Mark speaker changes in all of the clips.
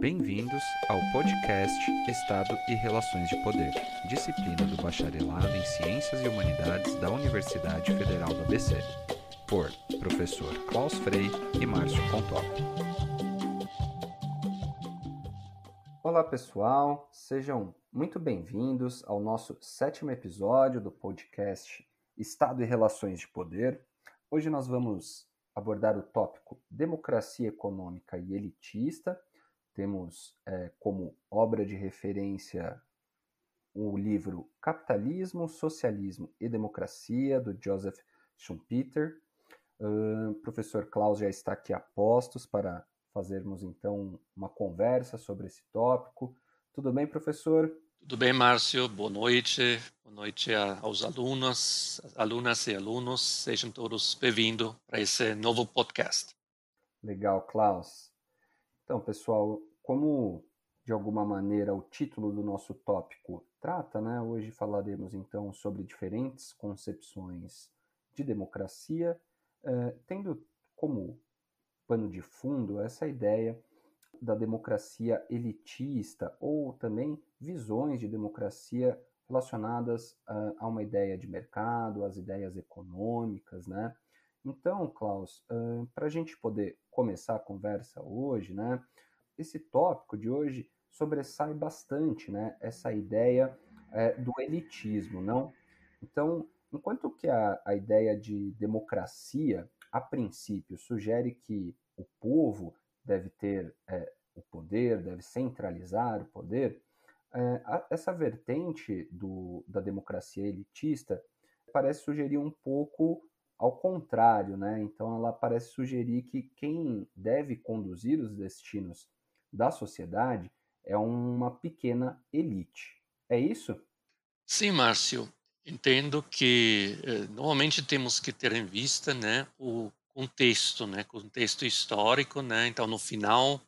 Speaker 1: Bem-vindos ao podcast Estado e Relações de Poder, disciplina do Bacharelado em Ciências e Humanidades da Universidade Federal do ABC, por professor Klaus Frei e Márcio Pontop.
Speaker 2: Olá pessoal, sejam muito bem-vindos ao nosso sétimo episódio do podcast Estado e Relações de Poder. Hoje nós vamos abordar o tópico democracia econômica e elitista temos é, como obra de referência o livro Capitalismo, Socialismo e Democracia, do Joseph Schumpeter. O uh, professor Klaus já está aqui a postos para fazermos então uma conversa sobre esse tópico. Tudo bem, professor?
Speaker 3: Tudo bem, Márcio. Boa noite. Boa noite aos alunos, alunas e alunos. Sejam todos bem-vindos para esse novo podcast.
Speaker 2: Legal, Klaus. Então, pessoal, como de alguma maneira o título do nosso tópico trata, né? Hoje falaremos então sobre diferentes concepções de democracia, eh, tendo como pano de fundo essa ideia da democracia elitista ou também visões de democracia relacionadas uh, a uma ideia de mercado, às ideias econômicas, né? Então, Klaus, para a gente poder começar a conversa hoje, né? Esse tópico de hoje sobressai bastante, né? Essa ideia é, do elitismo, não? Então, enquanto que a, a ideia de democracia, a princípio, sugere que o povo deve ter é, o poder, deve centralizar o poder, é, a, essa vertente do, da democracia elitista parece sugerir um pouco ao contrário, né? Então ela parece sugerir que quem deve conduzir os destinos da sociedade é uma pequena elite. É isso?
Speaker 3: Sim, Márcio. Entendo que eh, normalmente temos que ter em vista, né, o contexto, né, contexto histórico, né. Então, no final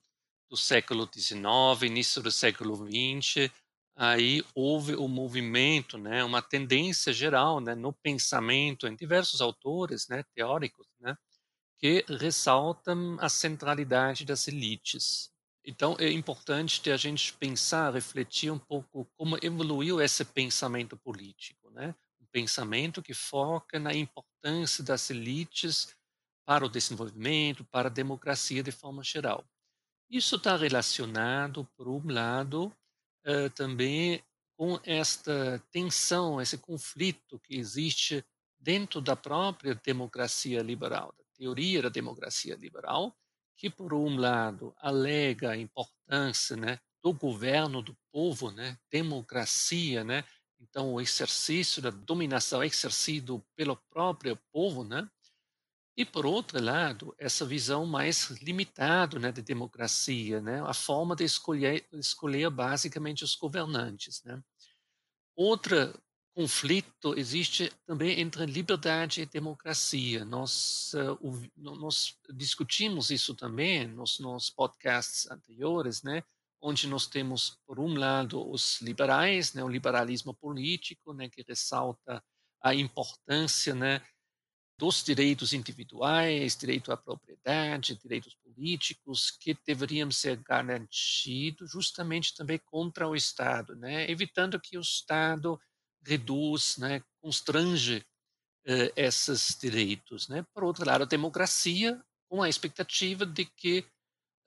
Speaker 3: do século XIX, início do século XX, aí houve um movimento, né, uma tendência geral, né, no pensamento em diversos autores, né, teóricos, né, que ressaltam a centralidade das elites. Então é importante a gente pensar, refletir um pouco como evoluiu esse pensamento político, né? Um pensamento que foca na importância das elites para o desenvolvimento, para a democracia de forma geral. Isso está relacionado, por um lado, uh, também com esta tensão, esse conflito que existe dentro da própria democracia liberal, da teoria da democracia liberal, que, por um lado, alega a importância né, do governo do povo, né, democracia, né, então o exercício da dominação exercido pelo próprio povo, né, e, por outro lado, essa visão mais limitada né, de democracia, né, a forma de escolher, escolher basicamente os governantes. Né. Outra conflito existe também entre liberdade e democracia. Nós, uh, nós discutimos isso também nos, nos podcasts anteriores, né, onde nós temos, por um lado, os liberais, né, o liberalismo político, né, que ressalta a importância né, dos direitos individuais, direito à propriedade, direitos políticos, que deveriam ser garantidos justamente também contra o Estado, né, evitando que o Estado reduz, né, constrange eh, esses direitos. Né? Por outro lado, a democracia, com a expectativa de que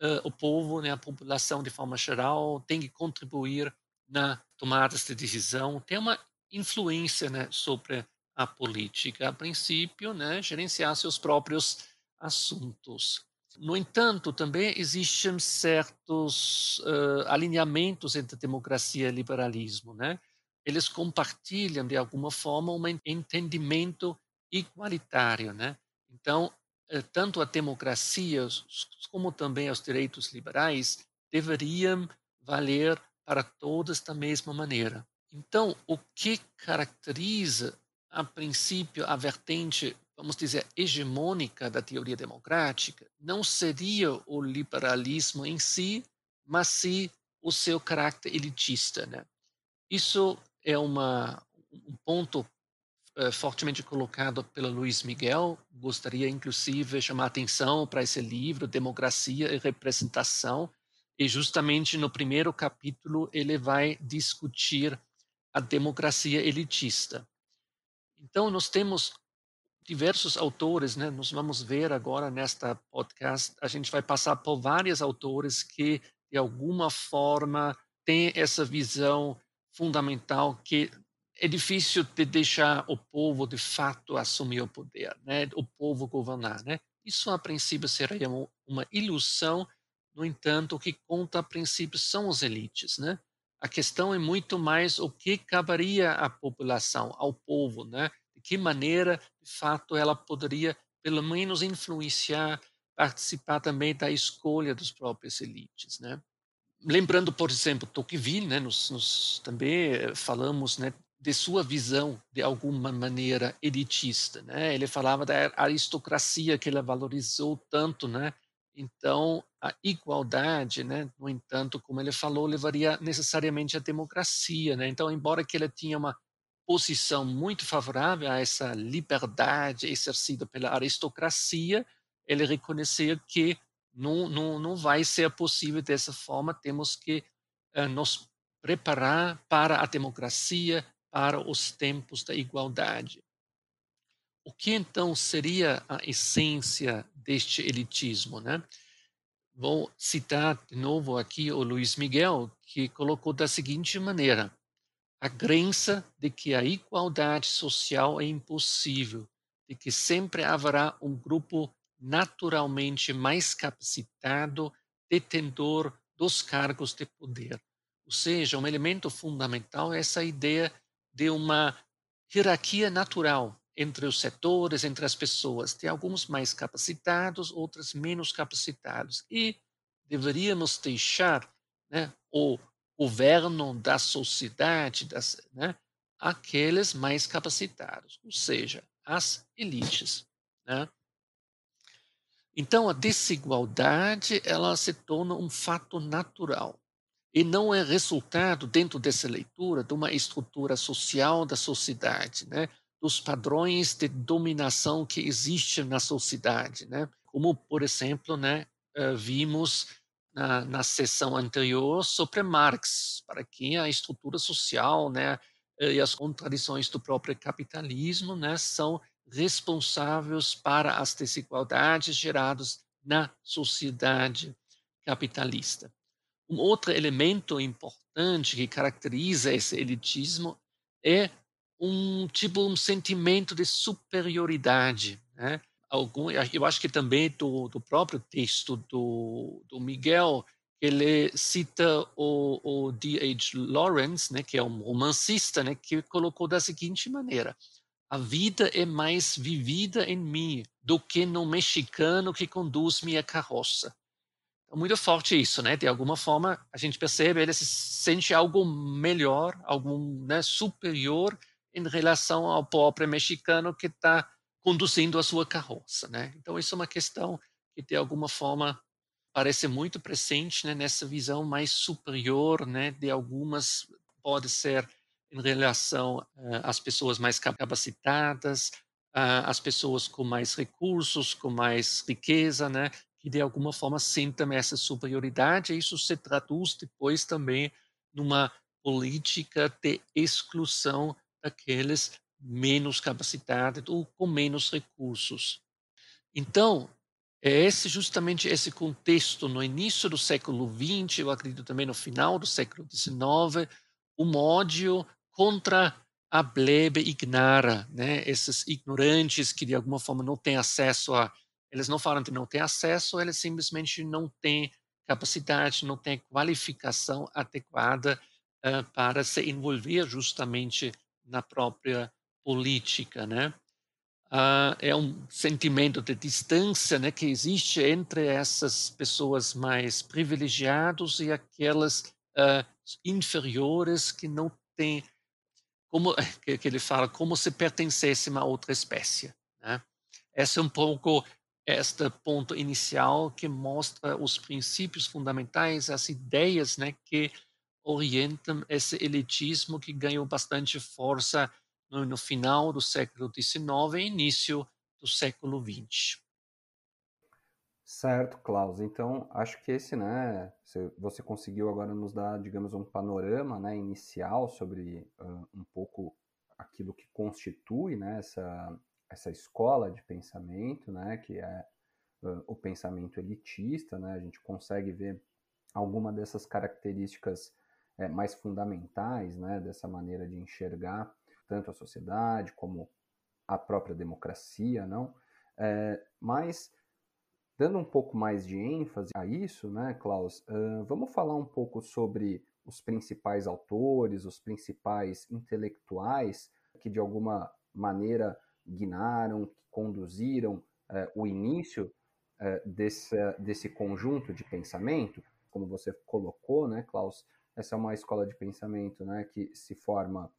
Speaker 3: eh, o povo, né, a população de forma geral, tem que contribuir na tomada de decisão, tem uma influência né, sobre a política, a princípio, né, gerenciar seus próprios assuntos. No entanto, também existem certos uh, alinhamentos entre democracia e liberalismo, né? eles compartilham de alguma forma um entendimento igualitário, né? Então, eh, tanto a democracia como também os direitos liberais deveriam valer para todos da mesma maneira. Então, o que caracteriza, a princípio, a vertente, vamos dizer, hegemônica da teoria democrática, não seria o liberalismo em si, mas sim o seu caráter elitista, né? Isso é uma, um ponto é, fortemente colocado pelo Luiz Miguel. Gostaria, inclusive, chamar atenção para esse livro, Democracia e Representação, e justamente no primeiro capítulo ele vai discutir a democracia elitista. Então nós temos diversos autores, né? Nós vamos ver agora nesta podcast, a gente vai passar por vários autores que de alguma forma têm essa visão fundamental que é difícil de deixar o povo de fato assumir o poder, né? O povo governar, né? Isso a princípio seria uma ilusão no entanto, o que conta a princípio são as elites, né? A questão é muito mais o que caberia à população, ao povo, né? De que maneira, de fato, ela poderia, pelo menos, influenciar, participar também da escolha dos próprios elites, né? Lembrando, por exemplo, Tocqueville, né? Nós, nós também eh, falamos, né? de sua visão de alguma maneira elitista, né? Ele falava da aristocracia que ele valorizou tanto, né? Então, a igualdade, né, no entanto, como ele falou, levaria necessariamente à democracia. Né? Então, embora que ele tinha uma posição muito favorável a essa liberdade exercida pela aristocracia, ele reconhecia que não, não, não vai ser possível dessa forma, temos que uh, nos preparar para a democracia, para os tempos da igualdade. O que então seria a essência deste elitismo, né? Vou citar de novo aqui o Luiz Miguel, que colocou da seguinte maneira: a crença de que a igualdade social é impossível, de que sempre haverá um grupo naturalmente mais capacitado, detentor dos cargos de poder. Ou seja, um elemento fundamental é essa ideia de uma hierarquia natural entre os setores, entre as pessoas. Tem alguns mais capacitados, outros menos capacitados. E deveríamos deixar né, o governo da sociedade, das, né, aqueles mais capacitados, ou seja, as elites. Né? Então, a desigualdade ela se torna um fato natural e não é resultado, dentro dessa leitura, de uma estrutura social da sociedade, né? Dos padrões de dominação que existem na sociedade, né? Como, por exemplo, né, eh, vimos na, na sessão anterior sobre Marx, para quem a estrutura social, né, e as contradições do próprio capitalismo, né, são responsáveis para as desigualdades geradas na sociedade capitalista. Um outro elemento importante que caracteriza esse elitismo é um tipo um sentimento de superioridade, né? Algum, eu acho que também do, do próprio texto do, do Miguel ele cita o, o D.H. Lawrence, né, que é um romancista, né, que colocou da seguinte maneira: a vida é mais vivida em mim do que no mexicano que conduz minha carroça. É muito forte isso, né? De alguma forma a gente percebe ele se sente algo melhor, algo né, superior em relação ao pobre mexicano que está conduzindo a sua carroça, né? Então isso é uma questão que de alguma forma parece muito presente né, nessa visão mais superior, né? De algumas pode ser em relação uh, às pessoas mais capacitadas, uh, às pessoas com mais recursos, com mais riqueza, né? Que de alguma forma sentem essa superioridade. E isso se traduz depois também numa política de exclusão aqueles menos capacitados ou com menos recursos. Então, é esse justamente esse contexto no início do século XX, eu acredito também no final do século XIX, o ódio contra a plebe ignara, né? Esses ignorantes que de alguma forma não têm acesso a, eles não falam que não têm acesso, eles simplesmente não têm capacidade, não têm qualificação adequada uh, para se envolver justamente na própria política, né? Ah, é um sentimento de distância né, que existe entre essas pessoas mais privilegiadas e aquelas ah, inferiores que não têm, como que, ele fala, como se pertencessem a outra espécie. Né? Esse é um pouco este ponto inicial que mostra os princípios fundamentais, as ideias né, que orientam esse elitismo que ganhou bastante força no, no final do século XIX e início do século XX.
Speaker 2: Certo, Klaus. Então, acho que esse, né, você conseguiu agora nos dar, digamos, um panorama, né, inicial sobre uh, um pouco aquilo que constitui, né, essa, essa escola de pensamento, né, que é uh, o pensamento elitista, né, a gente consegue ver alguma dessas características é, mais fundamentais, né, dessa maneira de enxergar tanto a sociedade como a própria democracia, não? É, mas dando um pouco mais de ênfase a isso, né, Klaus, uh, vamos falar um pouco sobre os principais autores, os principais intelectuais que de alguma maneira guinaram, conduziram uh, o início uh, desse, desse conjunto de pensamento, como você colocou, né, Klaus? Essa é uma escola de pensamento né, que se forma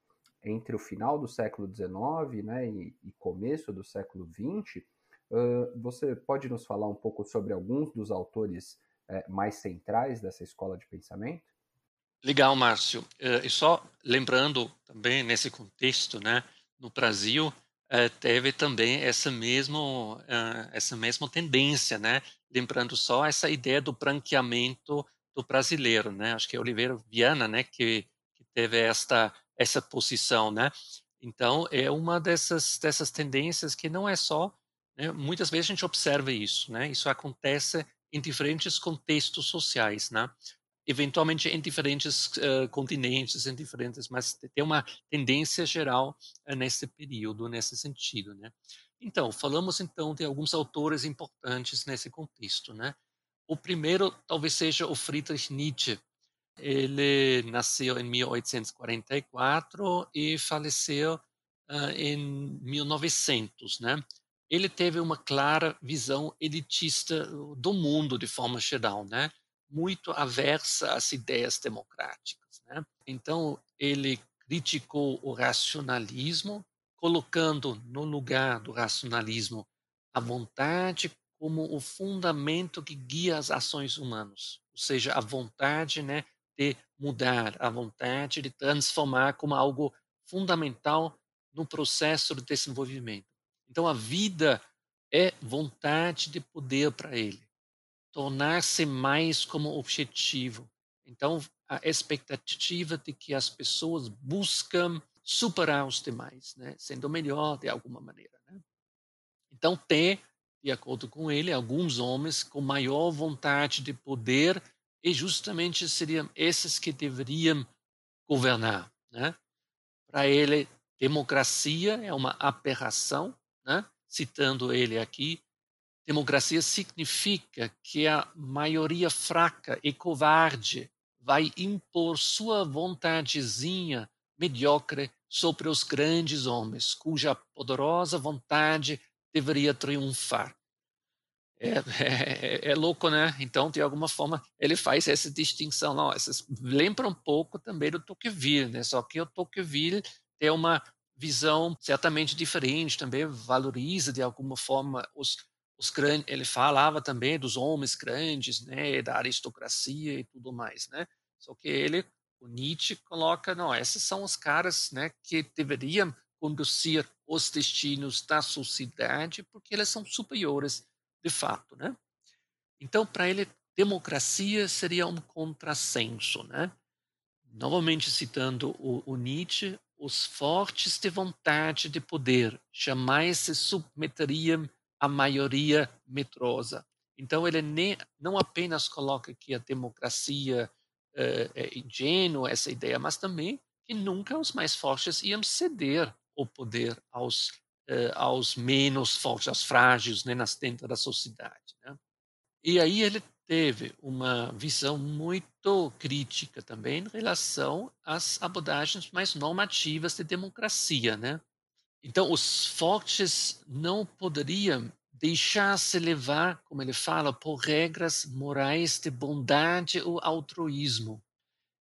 Speaker 2: entre o final do século XIX né, e, e começo do século XX. Uh, você pode nos falar um pouco sobre alguns dos autores uh, mais centrais dessa escola de pensamento?
Speaker 3: Legal, Márcio. Uh, e só lembrando também nesse contexto, né, no Brasil uh, teve também essa mesmo essa mesma tendência, né? Lembrando só essa ideia do branqueamento do brasileiro, né? Acho que é Oliveira Viana, né, que, que teve esta essa posição, né? Então é uma dessas dessas tendências que não é só, né? muitas vezes a gente observa isso, né? Isso acontece em diferentes contextos sociais, né? Eventualmente em diferentes uh, continentes, em diferentes, mas tem uma tendência geral uh, nesse período, nesse sentido, né? Então falamos então de alguns autores importantes nesse contexto, né? O primeiro talvez seja o Friedrich Nietzsche. Ele nasceu em 1844 e faleceu uh, em 1900, né? Ele teve uma clara visão elitista do mundo de forma geral, né? Muito aversa às ideias democráticas, né? Então ele criticou o racionalismo, colocando no lugar do racionalismo a vontade como o fundamento que guia as ações humanas, ou seja, a vontade né, de mudar, a vontade de transformar como algo fundamental no processo de desenvolvimento. Então, a vida é vontade de poder para ele, tornar-se mais como objetivo. Então, a expectativa de que as pessoas buscam superar os demais, né, sendo melhor de alguma maneira. Né? Então, ter de acordo com ele, alguns homens com maior vontade de poder e justamente seriam esses que deveriam governar. Né? Para ele, democracia é uma aberração, né? citando ele aqui, democracia significa que a maioria fraca e covarde vai impor sua vontadezinha mediocre sobre os grandes homens, cuja poderosa vontade deveria triunfar. É, é, é, louco, né? Então, de alguma forma, ele faz essa distinção. Não, essas, lembra um pouco também do Tocqueville, né? Só que o Tocqueville tem uma visão certamente diferente, também valoriza de alguma forma os, os grandes. Ele falava também dos homens grandes, né? Da aristocracia e tudo mais, né? Só que ele, o Nietzsche, coloca, não, esses são os caras, né? Que deveriam conduzir os destinos da sociedade, porque elas são superiores de fato, né? Então, para ele, democracia seria um contrassenso, né? Novamente citando o, o Nietzsche, os fortes de vontade de poder jamais se submeteriam à maioria medrosa. Então, ele nem, não apenas coloca que a democracia uh, é ingênua, essa ideia, mas também que nunca os mais fortes iam ceder o poder aos, uh, aos menos fortes, aos frágeis, né, nas dentro da sociedade. Né? E aí ele teve uma visão muito crítica também em relação às abordagens mais normativas de democracia, né? Então, os fortes não poderiam deixar-se levar, como ele fala, por regras morais de bondade ou altruísmo.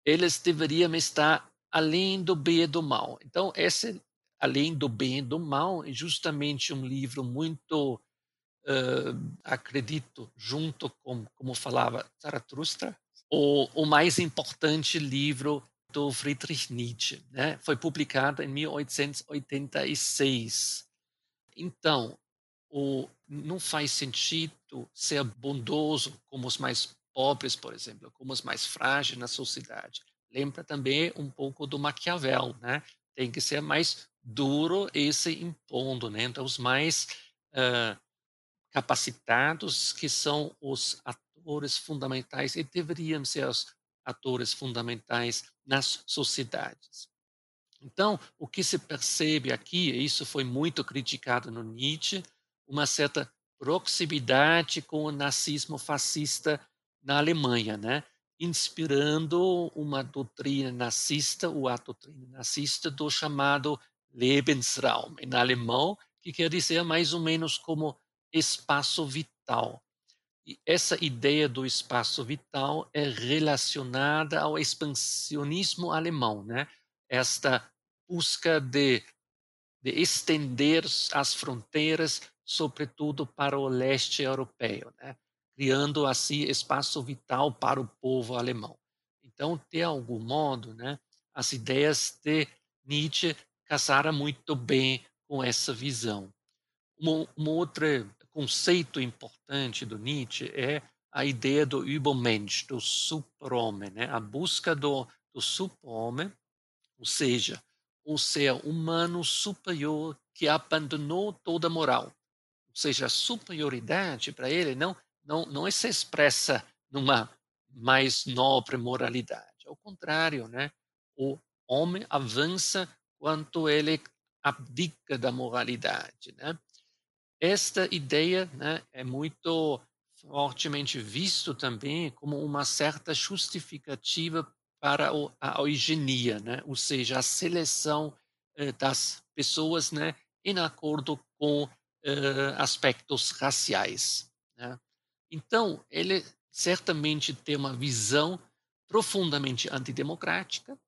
Speaker 3: Eles deveriam estar além do bem e do mal. Então, esse além do bem e do mal, é justamente um livro muito, uh, acredito, junto com, como falava Zarathustra, o, o mais importante livro do Friedrich Nietzsche. Né? Foi publicado em 1886. Então, o, não faz sentido do ser bondoso como os mais pobres, por exemplo, como os mais frágeis na sociedade. Lembra também um pouco do Maquiavel, né? Tem que ser mais duro e se impondo, né? Então, os mais uh, capacitados, que são os atores fundamentais e deveriam ser os atores fundamentais nas sociedades. Então, o que se percebe aqui, e isso foi muito criticado no Nietzsche, uma certa proximidade com o nazismo fascista na Alemanha, né? inspirando uma doutrina nazista, ou a doutrina nazista do chamado Lebensraum, em alemão, que quer dizer mais ou menos como espaço vital. E essa ideia do espaço vital é relacionada ao expansionismo alemão, né? Esta busca de, de estender as fronteiras, sobretudo para o leste europeu, né? criando assim espaço vital para o povo alemão. Então, de algum modo, né, as ideias de Nietzsche casaram muito bem com essa visão. Um, um outro conceito importante do Nietzsche é a ideia do Übermensch, do super-homem, né? a busca do, do super-homem, ou seja, o ser humano superior que abandonou toda moral. Ou seja, a superioridade para ele não não, não se expressa numa mais nobre moralidade. Ao contrário, né? o homem avança quanto ele abdica da moralidade. Né? Esta ideia né, é muito fortemente visto também como uma certa justificativa para a eugenia, né? ou seja, a seleção eh, das pessoas né, em acordo com eh, aspectos raciais. Né? Então, ele certamente tem uma visão profundamente antidemocrática,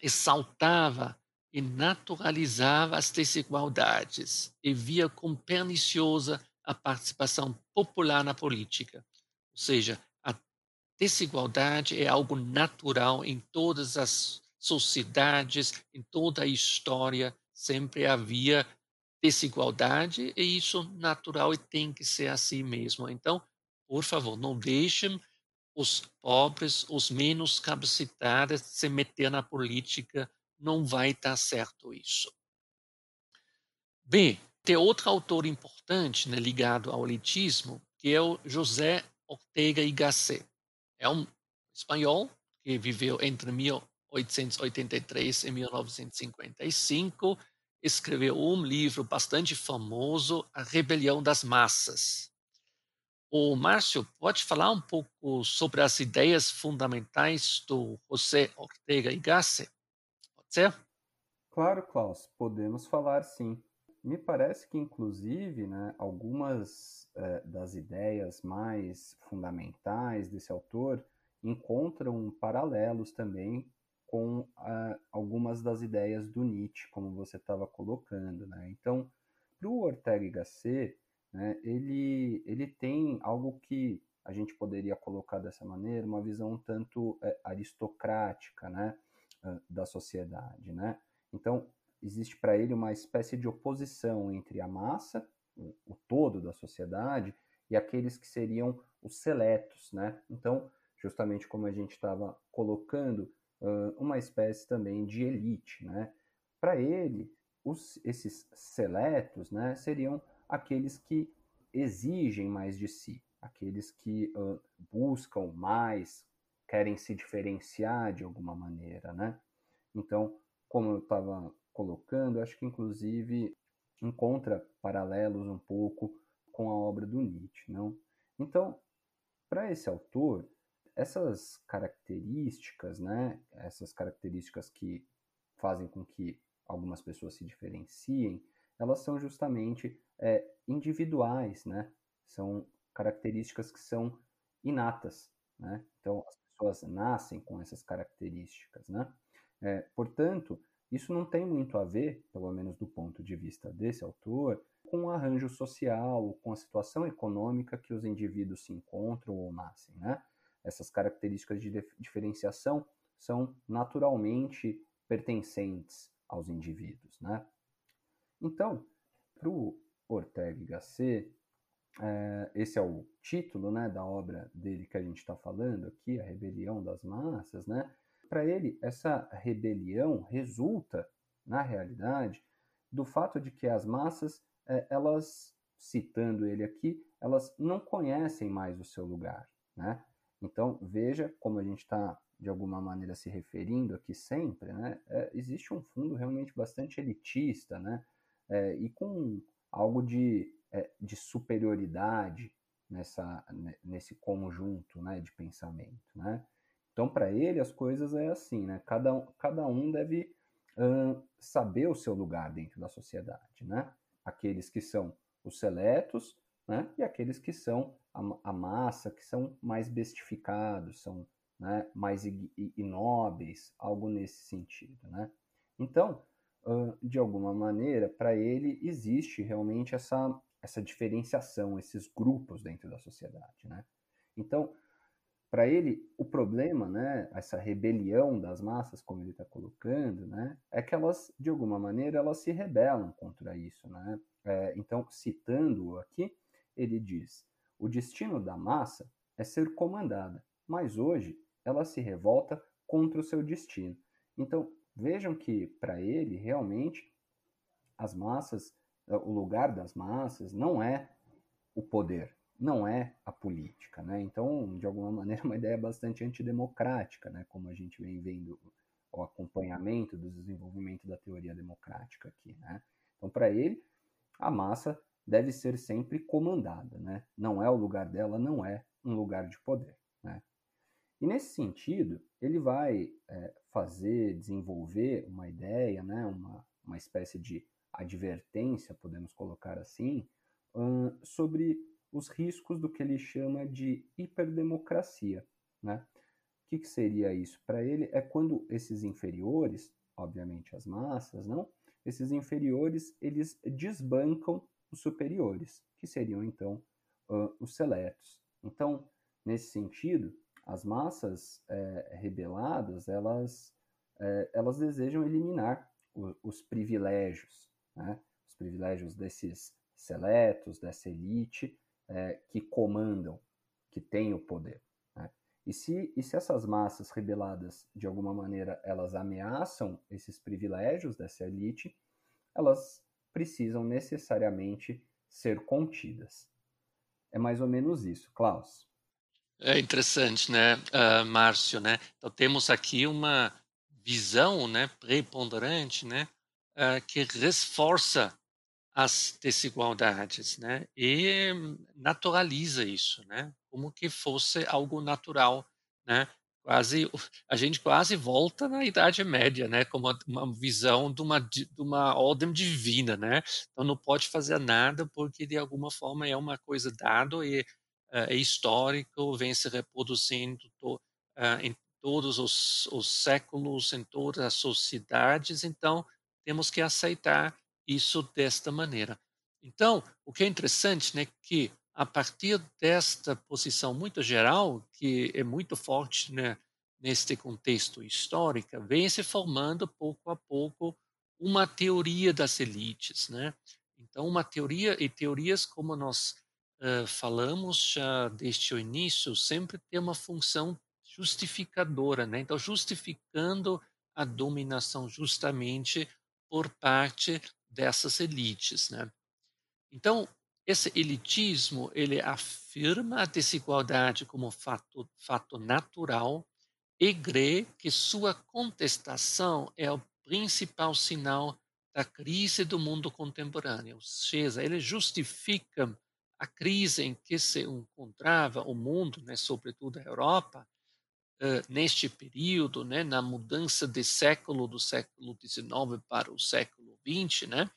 Speaker 3: exaltava e naturalizava as desigualdades e via como perniciosa a participação popular na política. Ou seja, a desigualdade é algo natural em todas as sociedades, em toda a história, sempre havia desigualdade e isso natural e tem que ser assim mesmo. Então, por favor, não deixem os pobres, os menos capacitados se meter na política, não vai dar certo isso. Bem, tem outro autor importante né, ligado ao elitismo, que é o José Ortega y Gasset. É um espanhol que viveu entre 1883 e 1955, escreveu um livro bastante famoso, A Rebelião das Massas. O Márcio pode falar um pouco sobre as ideias fundamentais do José Ortega y Gasset? Ser?
Speaker 2: Claro, Klaus, podemos falar sim. Me parece que, inclusive, né, algumas eh, das ideias mais fundamentais desse autor encontram paralelos também com ah, algumas das ideias do Nietzsche, como você estava colocando. Né? Então, para o Ortega y Gasset, né, ele, ele tem algo que a gente poderia colocar dessa maneira, uma visão um tanto é, aristocrática né, da sociedade. Né? Então, existe para ele uma espécie de oposição entre a massa, o, o todo da sociedade, e aqueles que seriam os seletos. Né? Então, justamente como a gente estava colocando, uh, uma espécie também de elite. Né? Para ele, os, esses seletos né, seriam aqueles que exigem mais de si, aqueles que uh, buscam mais, querem se diferenciar de alguma maneira, né? Então, como eu estava colocando, acho que inclusive encontra paralelos um pouco com a obra do Nietzsche, não? Então, para esse autor, essas características, né, essas características que fazem com que algumas pessoas se diferenciem, elas são justamente é, individuais, né? São características que são inatas, né? Então, as pessoas nascem com essas características, né? É, portanto, isso não tem muito a ver, pelo menos do ponto de vista desse autor, com o arranjo social, com a situação econômica que os indivíduos se encontram ou nascem, né? Essas características de diferenciação são naturalmente pertencentes aos indivíduos, né? Então, para o Ortega y Gasset, é, esse é o título né, da obra dele que a gente está falando aqui, A Rebelião das Massas, né? Para ele, essa rebelião resulta, na realidade, do fato de que as massas, é, elas, citando ele aqui, elas não conhecem mais o seu lugar, né? Então, veja como a gente está, de alguma maneira, se referindo aqui sempre, né? É, existe um fundo realmente bastante elitista, né? É, e com algo de, de superioridade nessa, nesse conjunto né, de pensamento, né? Então, para ele, as coisas é assim, né? Cada, cada um deve uh, saber o seu lugar dentro da sociedade, né? Aqueles que são os seletos, né? E aqueles que são a, a massa, que são mais bestificados, são né, mais inóbeis, algo nesse sentido, né? Então, uh, de alguma maneira, para ele existe realmente essa, essa diferenciação, esses grupos dentro da sociedade, né? Então, para ele, o problema, né, essa rebelião das massas, como ele está colocando, né, é que elas, de alguma maneira, elas se rebelam contra isso. Né? É, então, citando-o aqui, ele diz: o destino da massa é ser comandada, mas hoje ela se revolta contra o seu destino. Então, vejam que, para ele, realmente, as massas, o lugar das massas não é o poder, não é a política, né? Então, de alguma maneira, é uma ideia bastante antidemocrática, né? Como a gente vem vendo o acompanhamento do desenvolvimento da teoria democrática aqui, né? Então, para ele, a massa deve ser sempre comandada, né? Não é o lugar dela, não é um lugar de poder, né? E nesse sentido, ele vai é, fazer, desenvolver uma ideia, né? Uma, uma espécie de advertência, podemos colocar assim, hum, sobre os riscos do que ele chama de hiperdemocracia. Né? O que, que seria isso? Para ele é quando esses inferiores, obviamente as massas, não? Esses inferiores eles desbancam os superiores, que seriam então uh, os seletos. Então, nesse sentido, as massas é, rebeladas elas é, elas desejam eliminar o, os privilégios, né? os privilégios desses seletos, dessa elite, é, que comandam, que têm o poder. Né? E, se, e se essas massas rebeladas, de alguma maneira, elas ameaçam esses privilégios dessa elite, elas precisam necessariamente ser contidas. É mais ou menos isso, Klaus.
Speaker 3: É interessante, né, uh, Márcio, né? Então temos aqui uma visão, né, preponderante, né, uh, que reforça as desigualdades, né? E naturaliza isso, né? Como que fosse algo natural, né? Quase a gente quase volta na Idade Média, né? Como uma visão de uma de uma ordem divina, né? Então não pode fazer nada porque de alguma forma é uma coisa dado e uh, é histórico, vem se reproduzindo to, uh, em todos os, os séculos, em todas as sociedades. Então temos que aceitar isso desta maneira. Então, o que é interessante, né, que a partir desta posição muito geral, que é muito forte, né, neste contexto histórico, vem se formando pouco a pouco uma teoria das elites, né? Então, uma teoria e teorias como nós uh, falamos já desde o início sempre tem uma função justificadora, né? Então, justificando a dominação justamente por parte dessas elites, né? Então, esse elitismo, ele afirma a desigualdade como fato, fato natural e crê que sua contestação é o principal sinal da crise do mundo contemporâneo. Ou seja, ele justifica a crise em que se encontrava o mundo, né, sobretudo a Europa, uh, neste período, né, na mudança de século do século XIX para o século XX, né,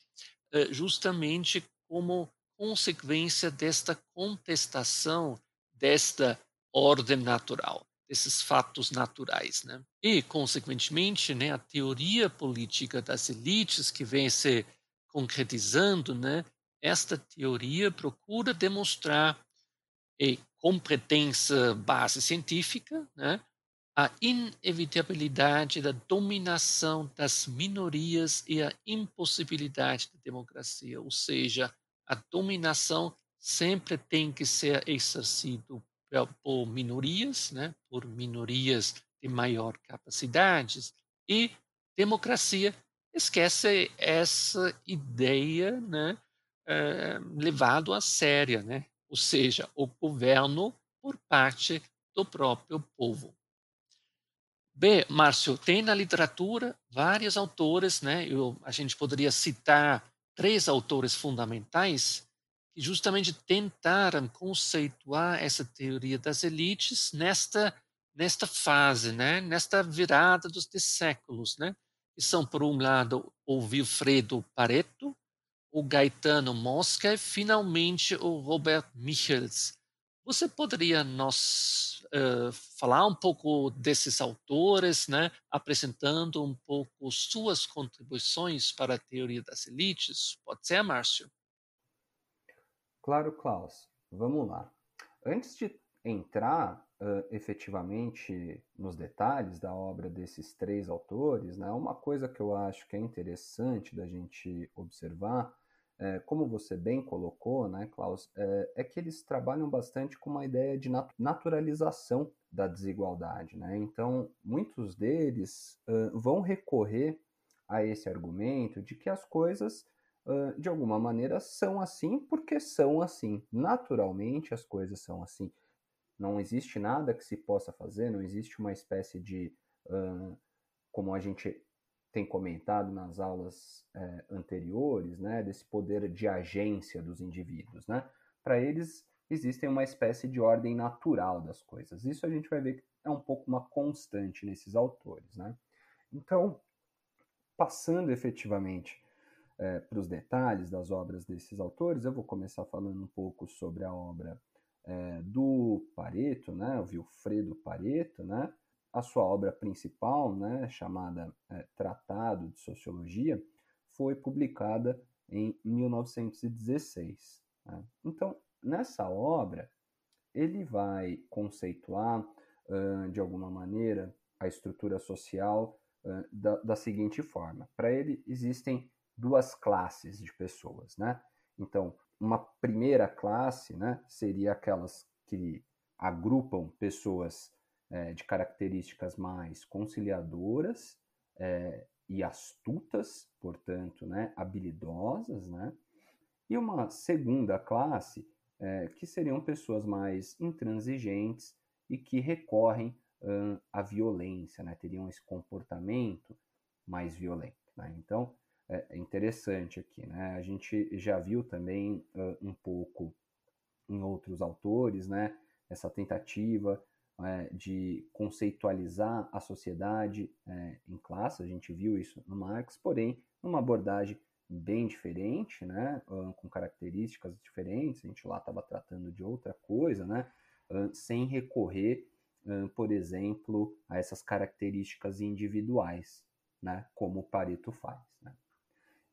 Speaker 3: uh, justamente como consequência desta contestação desta ordem natural, desses fatos naturais, né? E consequentemente, né, a teoria política das elites que vem se concretizando, né, esta teoria procura demonstrar e competência base científica, né, a inevitabilidade da dominação das minorias e a impossibilidade da democracia, ou seja, a dominação sempre tem que ser exercido por minorias, né, por minorias de maior capacidades, e democracia esquece essa ideia né, é, levado a séria, né? ou seja, o governo por parte do próprio povo. Bem, Márcio, tem na literatura vários autores, né? Eu, a gente poderia citar três autores fundamentais que justamente tentaram conceituar essa teoria das elites nesta nesta fase, né? Nesta virada dos séculos, né? Que são por um lado o Wilfredo Pareto, o Gaetano Mosca e finalmente o Robert Michels. Você poderia nos uh, falar um pouco desses autores, né, apresentando um pouco suas contribuições para a teoria das elites? Pode ser, Márcio?
Speaker 2: Claro, Klaus. Vamos lá. Antes de entrar uh, efetivamente nos detalhes da obra desses três autores, né, uma coisa que eu acho que é interessante da gente observar é, como você bem colocou, né, Klaus, é, é, que eles trabalham bastante com uma ideia de naturalização da desigualdade. Né? Então, muitos deles uh, vão recorrer a esse argumento de que as coisas, uh, de alguma maneira, são assim porque são assim. Naturalmente, as coisas são assim. Não existe nada que se possa fazer, não existe uma espécie de. Uh, como a gente tem comentado nas aulas é, anteriores, né, desse poder de agência dos indivíduos, né? Para eles existem uma espécie de ordem natural das coisas. Isso a gente vai ver que é um pouco uma constante nesses autores, né? Então, passando efetivamente é, para os detalhes das obras desses autores, eu vou começar falando um pouco sobre a obra é, do Pareto, né, o Wilfredo Pareto, né, a sua obra principal, né, chamada é, Tratado de Sociologia, foi publicada em 1916. Né? Então, nessa obra, ele vai conceituar, uh, de alguma maneira, a estrutura social uh, da, da, seguinte forma: para ele, existem duas classes de pessoas. Né? Então, uma primeira classe né, seria aquelas que agrupam pessoas é, de características mais conciliadoras é, e astutas, portanto, né, habilidosas, né? E uma segunda classe, é, que seriam pessoas mais intransigentes e que recorrem à violência, né? Teriam esse comportamento mais violento, né? Então, é interessante aqui, né? A gente já viu também uh, um pouco em outros autores, né? Essa tentativa é, de conceitualizar a sociedade é, em classe, a gente viu isso no Marx, porém, numa abordagem bem diferente, né, com características diferentes, a gente lá estava tratando de outra coisa, né, sem recorrer, por exemplo, a essas características individuais, né, como o Pareto faz. Né.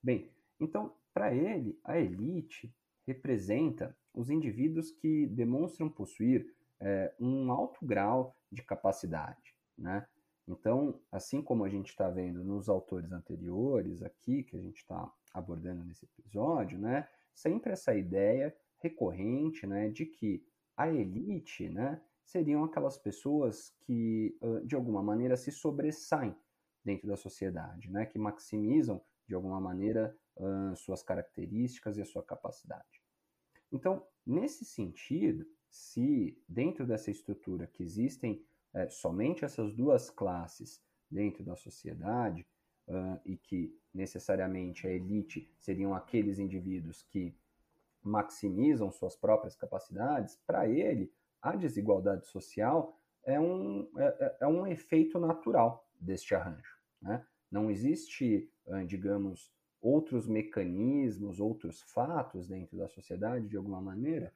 Speaker 2: Bem, então, para ele, a elite representa os indivíduos que demonstram possuir é, um alto grau de capacidade, né? Então, assim como a gente está vendo nos autores anteriores aqui, que a gente está abordando nesse episódio, né? Sempre essa ideia recorrente, né, de que a elite, né, seriam aquelas pessoas que, de alguma maneira, se sobressaem dentro da sociedade, né, que maximizam, de alguma maneira, suas características e a sua capacidade. Então, nesse sentido, se dentro dessa estrutura que existem é, somente essas duas classes dentro da sociedade uh, e que necessariamente a elite seriam aqueles indivíduos que maximizam suas próprias capacidades, para ele a desigualdade social é um, é, é, é um efeito natural deste arranjo. Né? Não existe, digamos, outros mecanismos, outros fatos dentro da sociedade, de alguma maneira,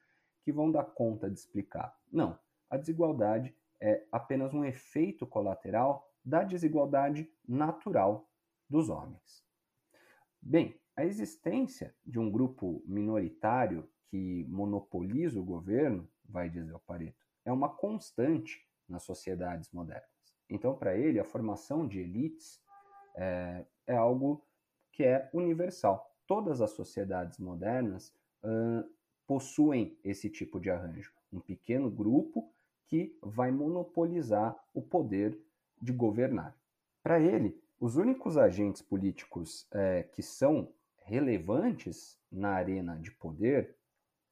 Speaker 2: que vão dar conta de explicar. Não, a desigualdade é apenas um efeito colateral da desigualdade natural dos homens. Bem, a existência de um grupo minoritário que monopoliza o governo, vai dizer o Pareto, é uma constante nas sociedades modernas. Então, para ele, a formação de elites é, é, algo que é universal. Todas as sociedades modernas uh, possuem esse tipo de arranjo. Um pequeno grupo que vai monopolizar o poder de governar. Para ele, os únicos agentes políticos é, que são relevantes na arena de poder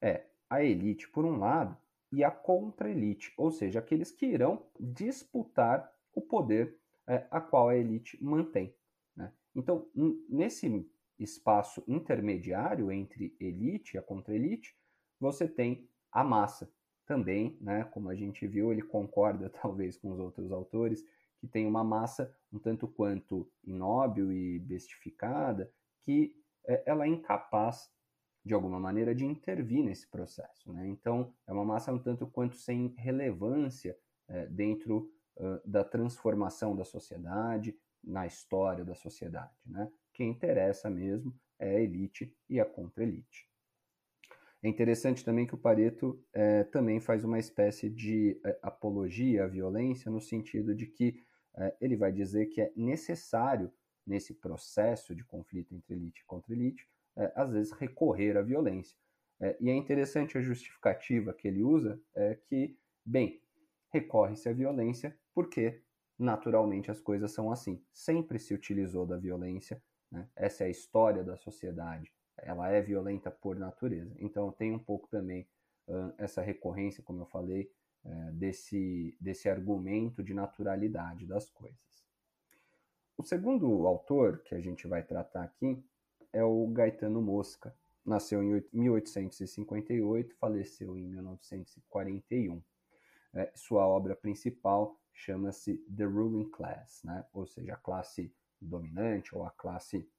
Speaker 2: é a elite, por um lado, e a contra-elite, ou seja, aqueles que irão disputar o poder é, a qual a elite mantém. Né? Então, nesse espaço intermediário entre elite e a contra-elite, você tem a massa. Também, né, como a gente viu, ele concorda talvez com os outros autores, que tem uma massa um tanto quanto inóbil e bestificada, que é, ela é incapaz, de alguma maneira, de intervir nesse processo. Né? Então, é uma massa um tanto quanto sem relevância é, dentro uh, da transformação da sociedade, na história da sociedade. Né? Quem interessa mesmo é a elite e a contra-elite. É interessante também que o Pareto é, também faz uma espécie de é, apologia à violência, no sentido de que é, ele vai dizer que é necessário, nesse processo de conflito entre elite e contra-elite, é, às vezes recorrer à violência. É, e é interessante a justificativa que ele usa, é que, bem, recorre-se à violência porque, naturalmente, as coisas são assim. Sempre se utilizou da violência, né? essa é a história da sociedade ela é violenta por natureza. Então tem um pouco também uh, essa recorrência, como eu falei, uh, desse, desse argumento de naturalidade das coisas. O segundo autor que a gente vai tratar aqui é o Gaetano Mosca. Nasceu em 1858, faleceu em 1941. É, sua obra principal chama-se The Ruling Class, né? ou seja, a classe dominante ou a classe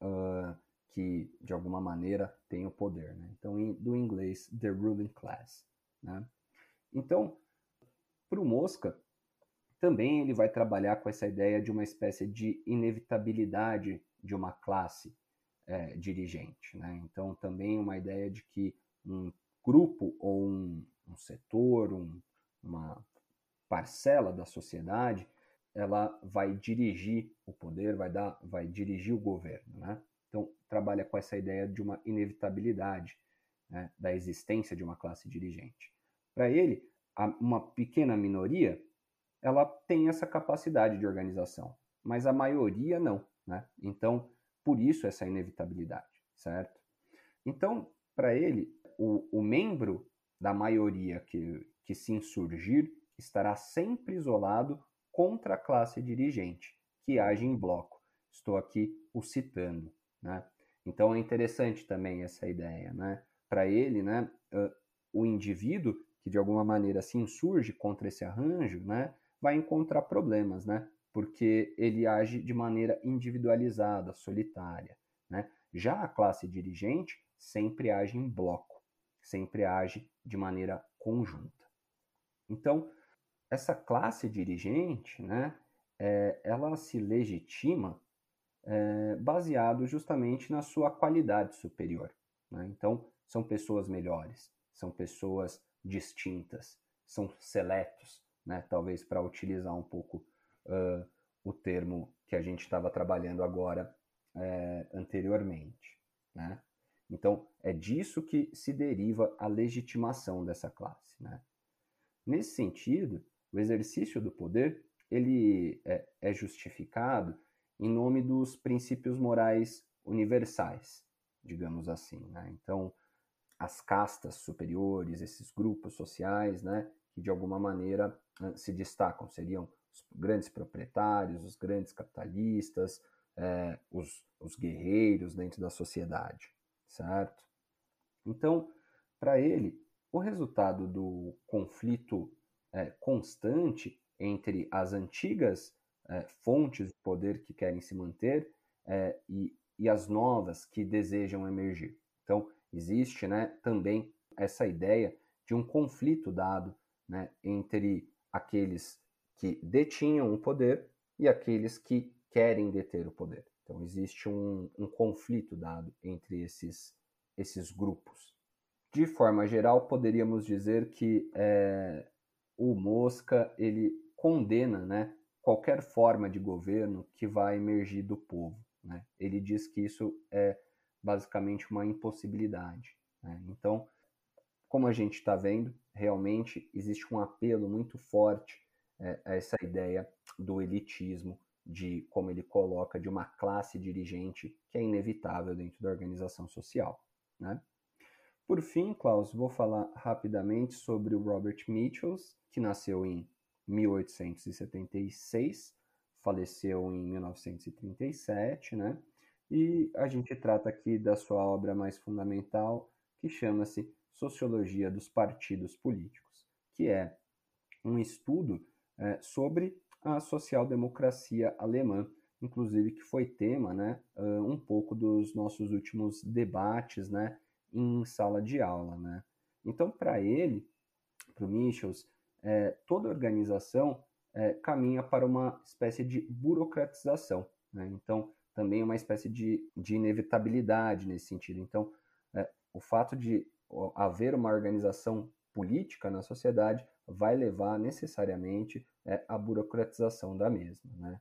Speaker 2: uh, que de alguma maneira tem o poder. Né? Então, em, do inglês, the ruling class. Né? Então, para o Mosca, também ele vai trabalhar com essa ideia de uma espécie de inevitabilidade de uma classe é, dirigente. Né? Então, também uma ideia de que um grupo ou um, um setor, um, uma parcela da sociedade, ela vai dirigir o poder, vai dar, vai dirigir o governo, né? Então, trabalha com essa ideia de uma inevitabilidade né, da existência de uma classe dirigente. Para ele, uma pequena minoria ela tem essa capacidade de organização, mas a maioria não. Né? Então, por isso essa inevitabilidade, certo? Então, para ele, o, o, membro da maioria que, que se insurgir estará sempre isolado contra a classe dirigente, que age em bloco. Estou aqui o citando. Né? Então é interessante também essa ideia. Né? Para ele, né, o indivíduo que de alguma maneira se insurge contra esse arranjo né, vai encontrar problemas, né? porque ele age de maneira individualizada, solitária. Né? Já a classe dirigente sempre age em bloco, sempre age de maneira conjunta. Então, essa classe dirigente, né, é, ela se legitima é, baseado justamente na sua qualidade superior. Né? Então, são pessoas melhores, são pessoas distintas, são seletos, né? talvez para utilizar um pouco uh, o termo que a gente estava trabalhando agora é, anteriormente. Né? Então, é disso que se deriva a legitimação dessa classe. Né? Nesse sentido, o exercício do poder ele é, é justificado em nome dos princípios morais universais, digamos assim. Né? Então, as castas superiores, esses grupos sociais, né, que de alguma maneira se destacam, seriam os grandes proprietários, os grandes capitalistas, é, os, os guerreiros dentro da sociedade, certo? Então, para ele, o resultado do conflito é, constante entre as antigas é, fontes de poder que querem se manter é, e, e as novas que desejam emergir. Então, existe né, também essa ideia de um conflito dado né, entre aqueles que detinham o poder e aqueles que querem deter o poder. Então, existe um, um conflito dado entre esses, esses grupos. De forma geral, poderíamos dizer que é, o Mosca ele condena né, qualquer forma de governo que vai emergir do povo. Né? Ele diz que isso é basicamente uma impossibilidade. Né? Então, como a gente está vendo, realmente existe um apelo muito forte é, a essa ideia do elitismo, de como ele coloca de uma classe dirigente que é inevitável dentro da organização social. Né? Por fim, Klaus, vou falar rapidamente sobre o Robert Mitchells, que nasceu em 1876, faleceu em 1937, né? E a gente trata aqui da sua obra mais fundamental, que chama-se Sociologia dos Partidos Políticos, que é um estudo é, sobre a social-democracia alemã, inclusive que foi tema, né, um pouco dos nossos últimos debates, né, em sala de aula, né. Então, para ele, para Michels, é, toda organização é, caminha para uma espécie de burocratização, né. Então, também uma espécie de, de inevitabilidade nesse sentido. Então, é, o fato de haver uma organização política na sociedade vai levar necessariamente é, à burocratização da mesma. Né?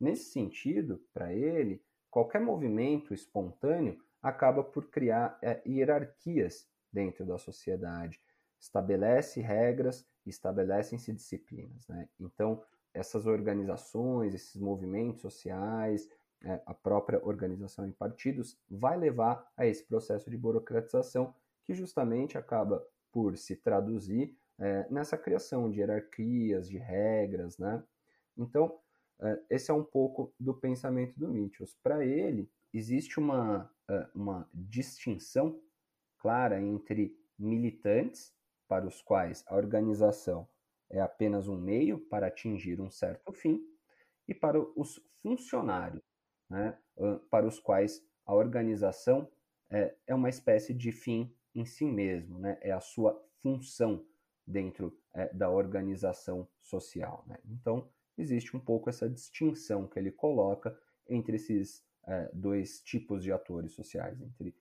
Speaker 2: Nesse sentido, para ele, qualquer movimento espontâneo acaba por criar é, hierarquias dentro da sociedade, estabelece regras, estabelecem-se disciplinas. Né? Então, essas organizações, esses movimentos sociais, é, a própria organização em partidos, vai levar a esse processo de burocratização que justamente acaba por se traduzir é, nessa criação de hierarquias, de regras, né? Então, é, esse é um pouco do pensamento do Mitchell. Para ele, existe uma, é, uma distinção clara entre militantes, para os quais a organização é apenas um meio para atingir um certo fim, e para os funcionários, né, para os quais a organização é, é uma espécie de fim em si mesmo, né, é a sua função dentro é, da organização social. Né? Então, existe um pouco essa distinção que ele coloca entre esses é, dois tipos de atores sociais, entre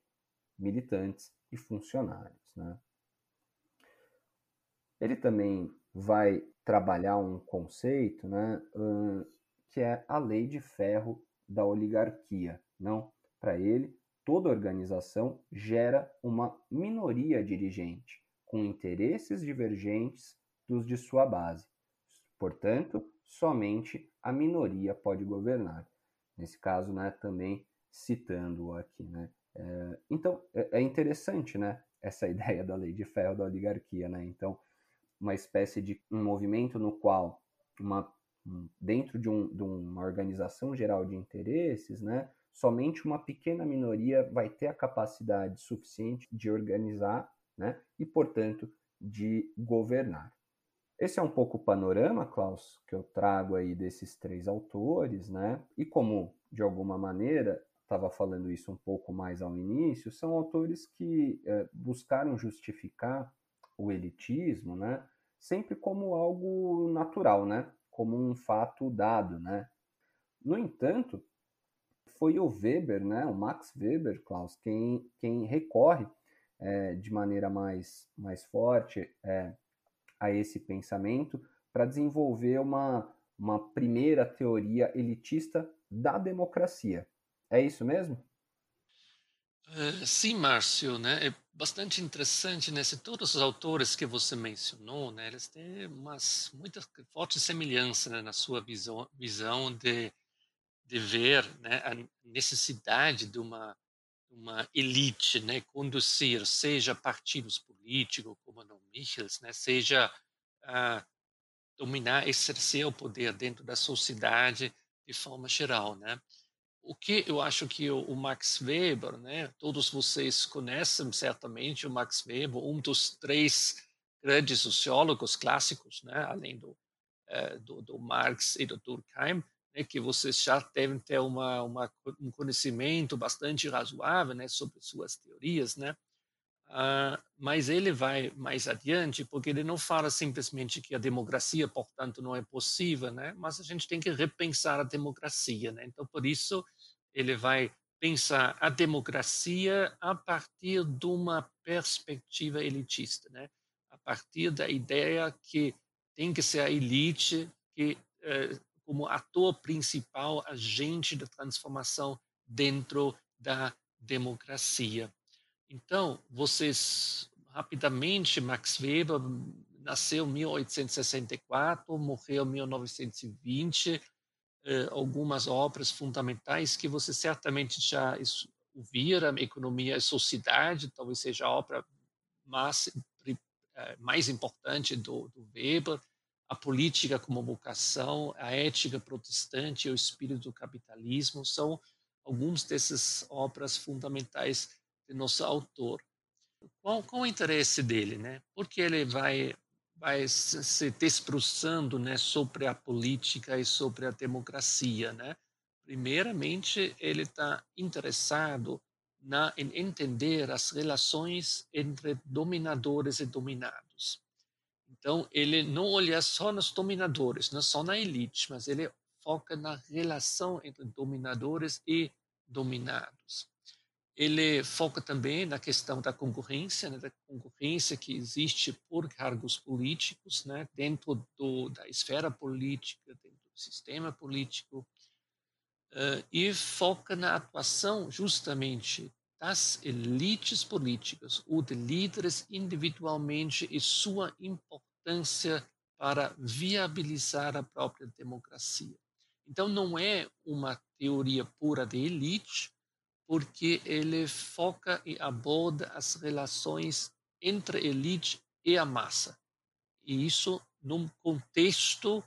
Speaker 2: militantes e funcionários. Né? Ele também vai trabalhar um conceito né, que é a lei de ferro da oligarquia. Não, para ele, toda organização gera uma minoria dirigente com interesses divergentes dos de sua base. Portanto, somente a minoria pode governar. Nesse caso, né, também citando aqui, né. É, então, é, é interessante, né, essa ideia da lei de ferro da oligarquia, né. Então, uma espécie de um movimento no qual uma dentro de, um, de uma organização geral de interesses, né, somente uma pequena minoria vai ter a capacidade suficiente de organizar né? e, portanto, de governar. Esse é um pouco o panorama, Klaus, que eu trago aí desses três autores, né? E como, de alguma maneira, estava falando isso um pouco mais ao início, são autores que é, buscaram justificar o elitismo, né? Sempre como algo natural, né? Como um fato dado, né? No entanto, foi o Weber, né? O Max Weber, Klaus, quem, quem recorre é, de maneira mais, mais forte é, a esse pensamento para desenvolver uma, uma primeira teoria elitista da democracia. É isso mesmo?
Speaker 3: Uh, sim, Márcio, né? É bastante interessante, né? Se todos os autores que você mencionou, né, eles têm umas muitas fortes semelhanças né, na sua visão, visão de, de ver né, a necessidade de uma uma elite, né, conduzir, seja partidos políticos, como no Michels, né, seja uh, dominar, exercer o poder dentro da sociedade de forma geral, né. O que eu acho que o, Max Weber, né, todos vocês conhecem certamente o Max Weber, um dos três grandes sociólogos clássicos, né, além do, uh, do, do Marx e do Durkheim, né, que vocês já devem ter uma, uma, um conhecimento bastante razoável né, sobre suas teorias, né? Uh, mas ele vai mais adiante porque ele não fala simplesmente que a democracia, portanto, não é possível, né? Mas a gente tem que repensar a democracia, né? Então, por isso, ele vai pensar a democracia a partir de uma perspectiva elitista, né? A partir da ideia que tem que ser a elite que eh, como ator principal, agente da transformação dentro da democracia. Então, vocês rapidamente, Max Weber nasceu em 1864, morreu em 1920. Eh, algumas obras fundamentais que você certamente já ouviram, Economia e Sociedade, talvez seja a obra mais, eh, mais importante do, do Weber, a política como vocação, a ética protestante e o espírito do capitalismo são algumas dessas obras fundamentais nosso autor. Qual, qual o interesse dele, né? Porque ele vai vai se debruçando, né, sobre a política e sobre a democracia, né? Primeiramente, ele está interessado na, em entender as relações entre dominadores e dominados. Então, ele não olha só nos dominadores, não só na elite, mas ele foca na relação entre dominadores e dominados ele foca também na questão da concorrência, né, da concorrência que existe por cargos políticos, né, dentro do, da esfera política, dentro do sistema político, uh, e foca na atuação justamente das elites políticas ou de líderes individualmente e sua importância para viabilizar a própria democracia. Então, não é uma teoria pura de elite, porque ele foca e aborda as relações entre a elite e a massa. E isso num contexto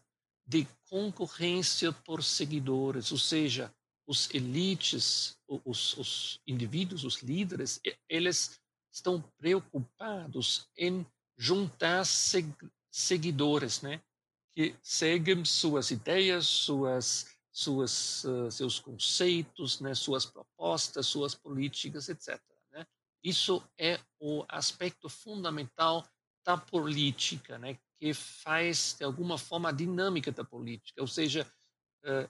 Speaker 3: de concorrência por seguidores, ou seja, os elites, os, os indivíduos, os líderes, eles estão preocupados em juntar seguidores, né? Que seguem suas ideias, suas suas, uh, seus conceitos, né, suas propostas, suas políticas, etc. Né? Isso é o aspecto fundamental da política, né, que faz, de alguma forma, a dinâmica da política, ou seja, uh,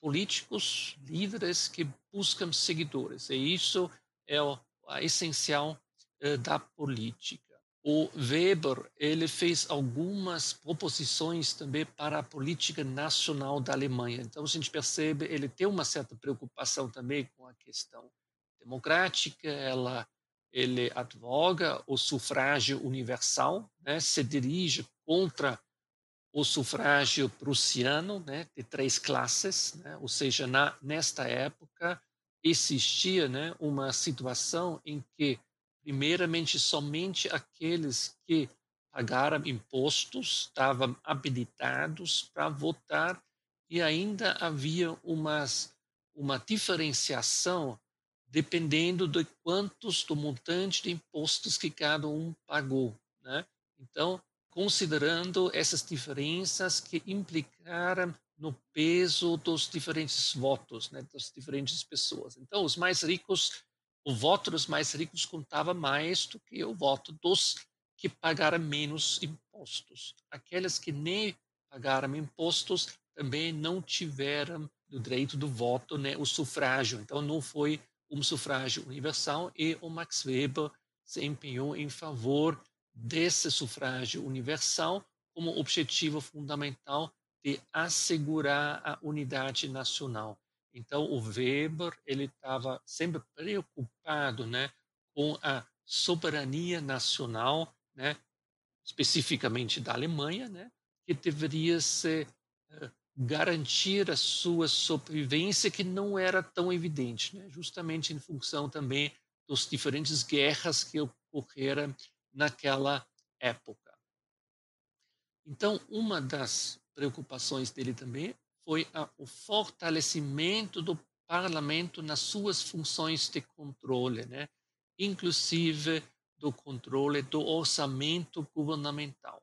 Speaker 3: políticos, líderes que buscam seguidores. E isso é o a essencial uh, da política. O Weber ele fez algumas proposições também para a política nacional da Alemanha. Então a gente percebe ele tem uma certa preocupação também com a questão democrática. Ela ele advoga o sufrágio universal, né? se dirige contra o sufrágio prussiano, né? de três classes, né? ou seja, na, nesta época existia né? uma situação em que primeiramente somente aqueles que pagaram impostos estavam habilitados para votar e ainda havia umas, uma diferenciação dependendo de quantos do montante de impostos que cada um pagou, né? Então, considerando essas diferenças que implicaram no peso dos diferentes votos, né, das diferentes pessoas. Então, os mais ricos o voto dos mais ricos contava mais do que o voto dos que pagaram menos impostos. Aqueles que nem pagaram impostos também não tiveram o direito do voto, né, o sufrágio. Então não foi um sufrágio universal e o Max Weber se empenhou em favor desse sufrágio universal como objetivo fundamental de assegurar a unidade nacional. Então, o Weber ele estava sempre preocupado, né, com a soberania nacional, né, especificamente da Alemanha, né, que deveria se uh, garantir a sua sobrevivência, que não era tão evidente, né, justamente em função também das diferentes guerras que ocorreram naquela época. Então, uma das preocupações dele também foi o fortalecimento do parlamento nas suas funções de controle, né? inclusive do controle do orçamento governamental.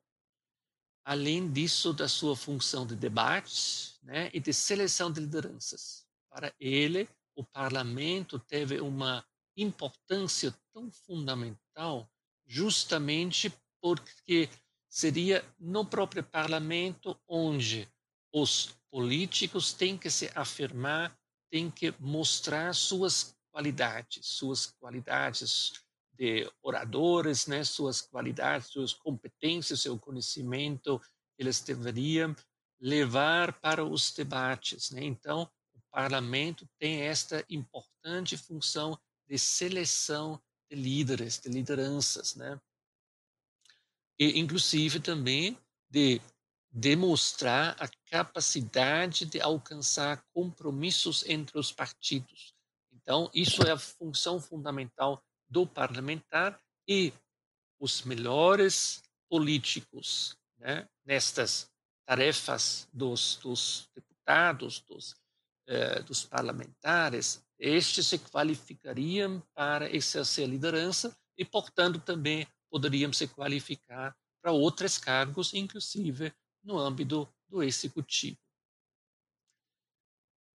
Speaker 3: Além disso, da sua função de debate né, e de seleção de lideranças. Para ele, o parlamento teve uma importância tão fundamental justamente porque seria no próprio parlamento onde os políticos têm que se afirmar, têm que mostrar suas qualidades, suas qualidades de oradores, né, suas qualidades, suas competências, seu conhecimento, eles deveriam levar para os debates. Né? Então, o parlamento tem esta importante função de seleção de líderes, de lideranças, né? E inclusive também de demonstrar a capacidade de alcançar compromissos entre os partidos. Então, isso é a função fundamental do parlamentar e os melhores políticos né, nestas tarefas dos, dos deputados, dos, eh, dos parlamentares, estes se qualificariam para exercer a liderança e, portanto, também poderiam se qualificar para outros cargos, inclusive no âmbito do executivo.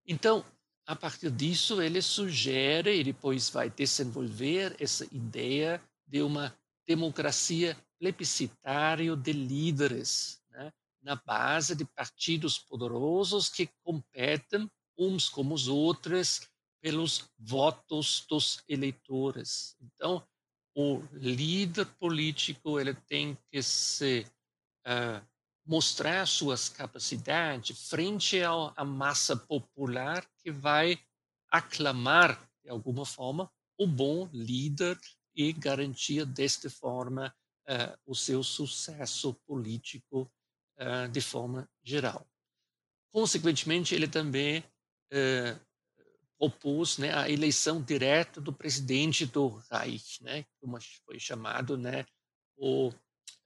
Speaker 3: Então, a partir disso, ele sugere e depois vai desenvolver essa ideia de uma democracia plebiscitária de líderes, né? na base de partidos poderosos que competem uns como os outros pelos votos dos eleitores. Então, o líder político ele tem que se uh, mostrar suas capacidades frente à massa popular que vai aclamar, de alguma forma, o bom líder e garantir desta forma uh, o seu sucesso político uh, de forma geral. Consequentemente, ele também uh, propôs né, a eleição direta do presidente do Reich, né, como foi chamado né, o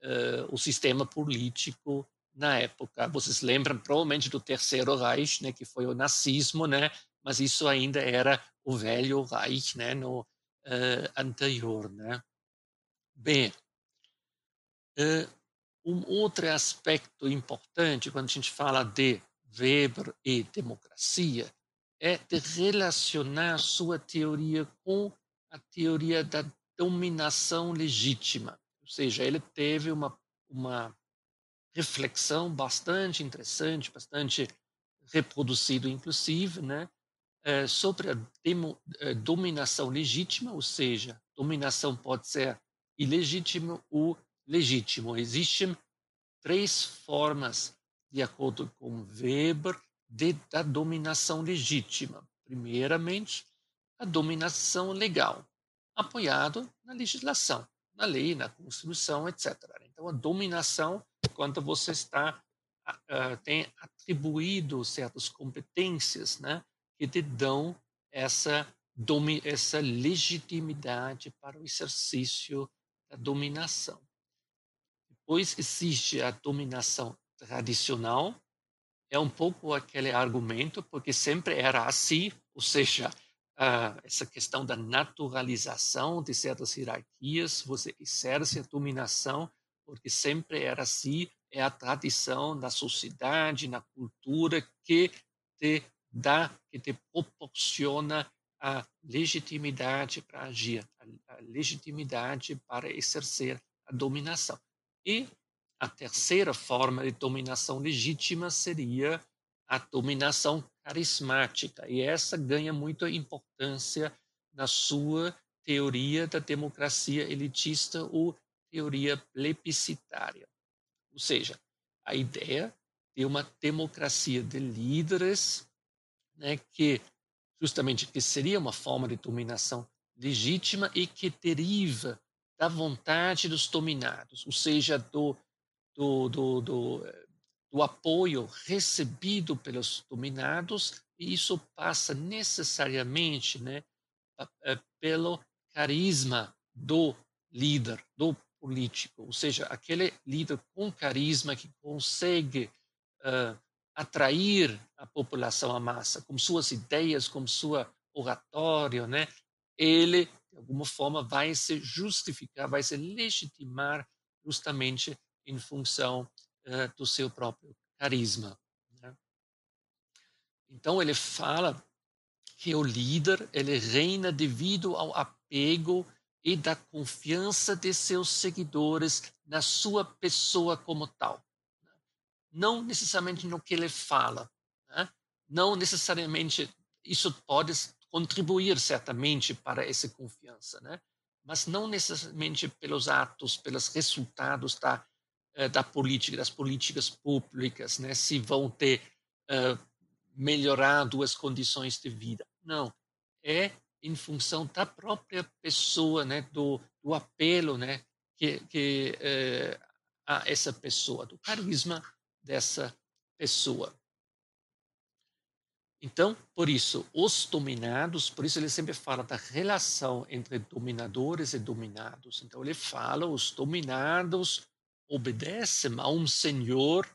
Speaker 3: uh, o sistema político na época. Vocês lembram provavelmente do Terceiro Reich, né, que foi o nazismo, né, mas isso ainda era o velho Reich, né, no uh, anterior, né. Bem, uh, um outro aspecto importante quando a gente fala de Weber e democracia é de relacionar sua teoria com a teoria da dominação legítima. Ou seja, ele teve uma, uma reflexão bastante interessante, bastante reproduzido, inclusive, né, é, sobre a demo, é, dominação legítima, ou seja, dominação pode ser ilegítimo ou legítimo. Existem três formas, de acordo com Weber, de, da dominação legítima. Primeiramente, a dominação legal, apoiado na legislação na lei, na Constituição, etc. Então, a dominação, quando você está uh, tem atribuído certas competências, né, que te dão essa essa legitimidade para o exercício da dominação. Depois existe a dominação tradicional, é um pouco aquele argumento, porque sempre era assim, ou seja, uh, essa questão da naturalização de certas hierarquias, você exerce a dominação, porque sempre era assim, é a tradição da sociedade, na cultura que te dá, que te proporciona a legitimidade para agir, a legitimidade para exercer a dominação. E a terceira forma de dominação legítima seria a dominação carismática, e essa ganha muita importância na sua teoria da democracia elitista ou teoria plebiscitária. Ou seja, a ideia de uma democracia de líderes, né, que justamente que seria uma forma de dominação legítima e que deriva da vontade dos dominados, ou seja, do, do, do, do do apoio recebido pelos dominados, e isso passa necessariamente né, pelo carisma do líder, do político, ou seja, aquele líder com carisma que consegue uh, atrair a população à massa com suas ideias, com sua oratória, né? Ele de alguma forma vai se justificar, vai se legitimar justamente em função uh, do seu próprio carisma. Né? Então ele fala que o líder ele reina devido ao apego e da confiança de seus seguidores na sua pessoa como tal. Né? Não necessariamente no que ele fala, né? não necessariamente isso pode contribuir certamente para essa confiança, né? mas não necessariamente pelos atos, pelos resultados da eh, da política, das políticas públicas, né? se vão ter uh, melhorado as condições de vida. Não, é em função da própria pessoa, né, do, do apelo, né, que, que é, a essa pessoa, do carisma dessa pessoa. Então, por isso, os dominados, por isso ele sempre fala da relação entre dominadores e dominados. Então, ele fala: os dominados obedecem a um senhor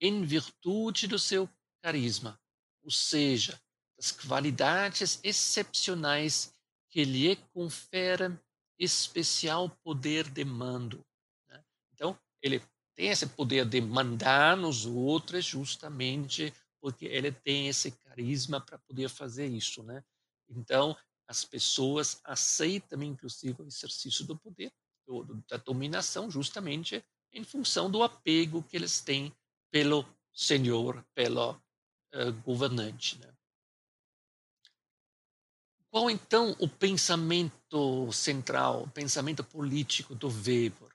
Speaker 3: em virtude do seu carisma, ou seja, das qualidades excepcionais que lhe conferem especial poder de mando. Né? Então, ele tem esse poder de mandar nos outros justamente porque ele tem esse carisma para poder fazer isso, né? Então, as pessoas aceitam, inclusive, o exercício do poder, da dominação, justamente em função do apego que eles têm pelo senhor, pelo uh, governante. Né? Qual então o pensamento central, o pensamento político do Weber?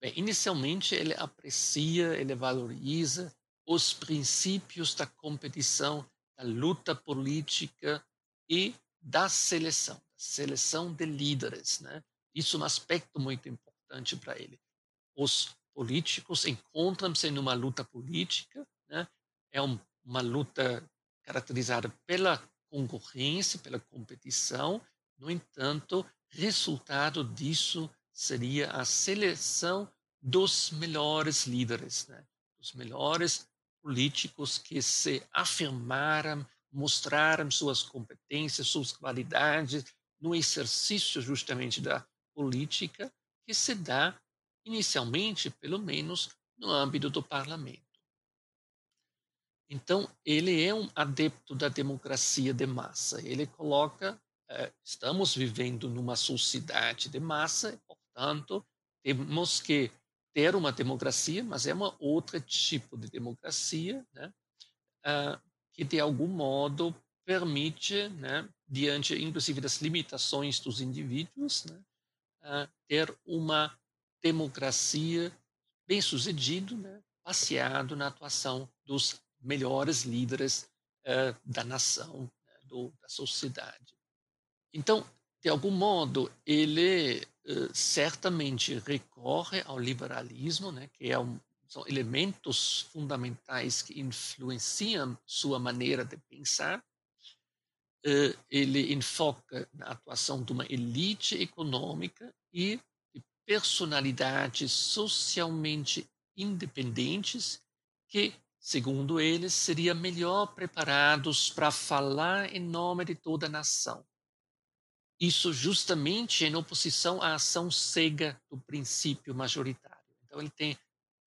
Speaker 3: Bem, inicialmente ele aprecia, ele valoriza os princípios da competição, da luta política e da seleção, seleção de líderes. Né? Isso é um aspecto muito importante para ele. Os políticos encontram-se numa luta política, né? é um, uma luta caracterizada pela concorrência, pela competição. No entanto, resultado disso seria a seleção dos melhores líderes, né? dos melhores políticos que se afirmaram, mostraram suas competências, suas qualidades no exercício justamente da política que se dá inicialmente, pelo menos, no âmbito do parlamento. Então, ele é um adepto da democracia de massa. Ele coloca, eh, estamos vivendo numa sociedade de massa, portanto, temos que ter uma democracia, mas é uma outra tipo de democracia, né? Uh, que de algum modo permite, né, diante inclusive das limitações dos indivíduos, né, uh, ter uma democracia bem sucedido, né, baseado na atuação dos melhores líderes uh, da nação, né, do, da sociedade. Então, de algum modo, ele uh, certamente recorre ao liberalismo, né, que é um, são elementos fundamentais que influenciam sua maneira de pensar. Uh, ele enfoca na atuação de uma elite econômica e personalidades socialmente independentes que, segundo ele, seriam melhor preparados para falar em nome de toda a nação isso justamente em oposição à ação cega do princípio majoritário. Então, ele tem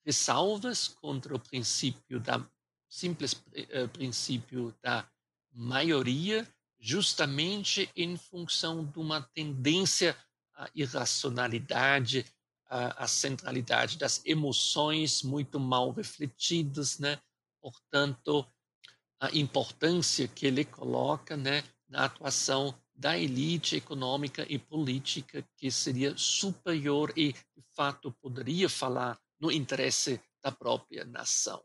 Speaker 3: ressalvas contra o princípio da simples uh, princípio da maioria, justamente em função de uma tendência à irracionalidade, à, à centralidade das emoções muito mal refletidas, né? Portanto, a importância que ele coloca, né, na atuação da elite econômica e política que seria superior e, de fato, poderia falar no interesse da própria nação.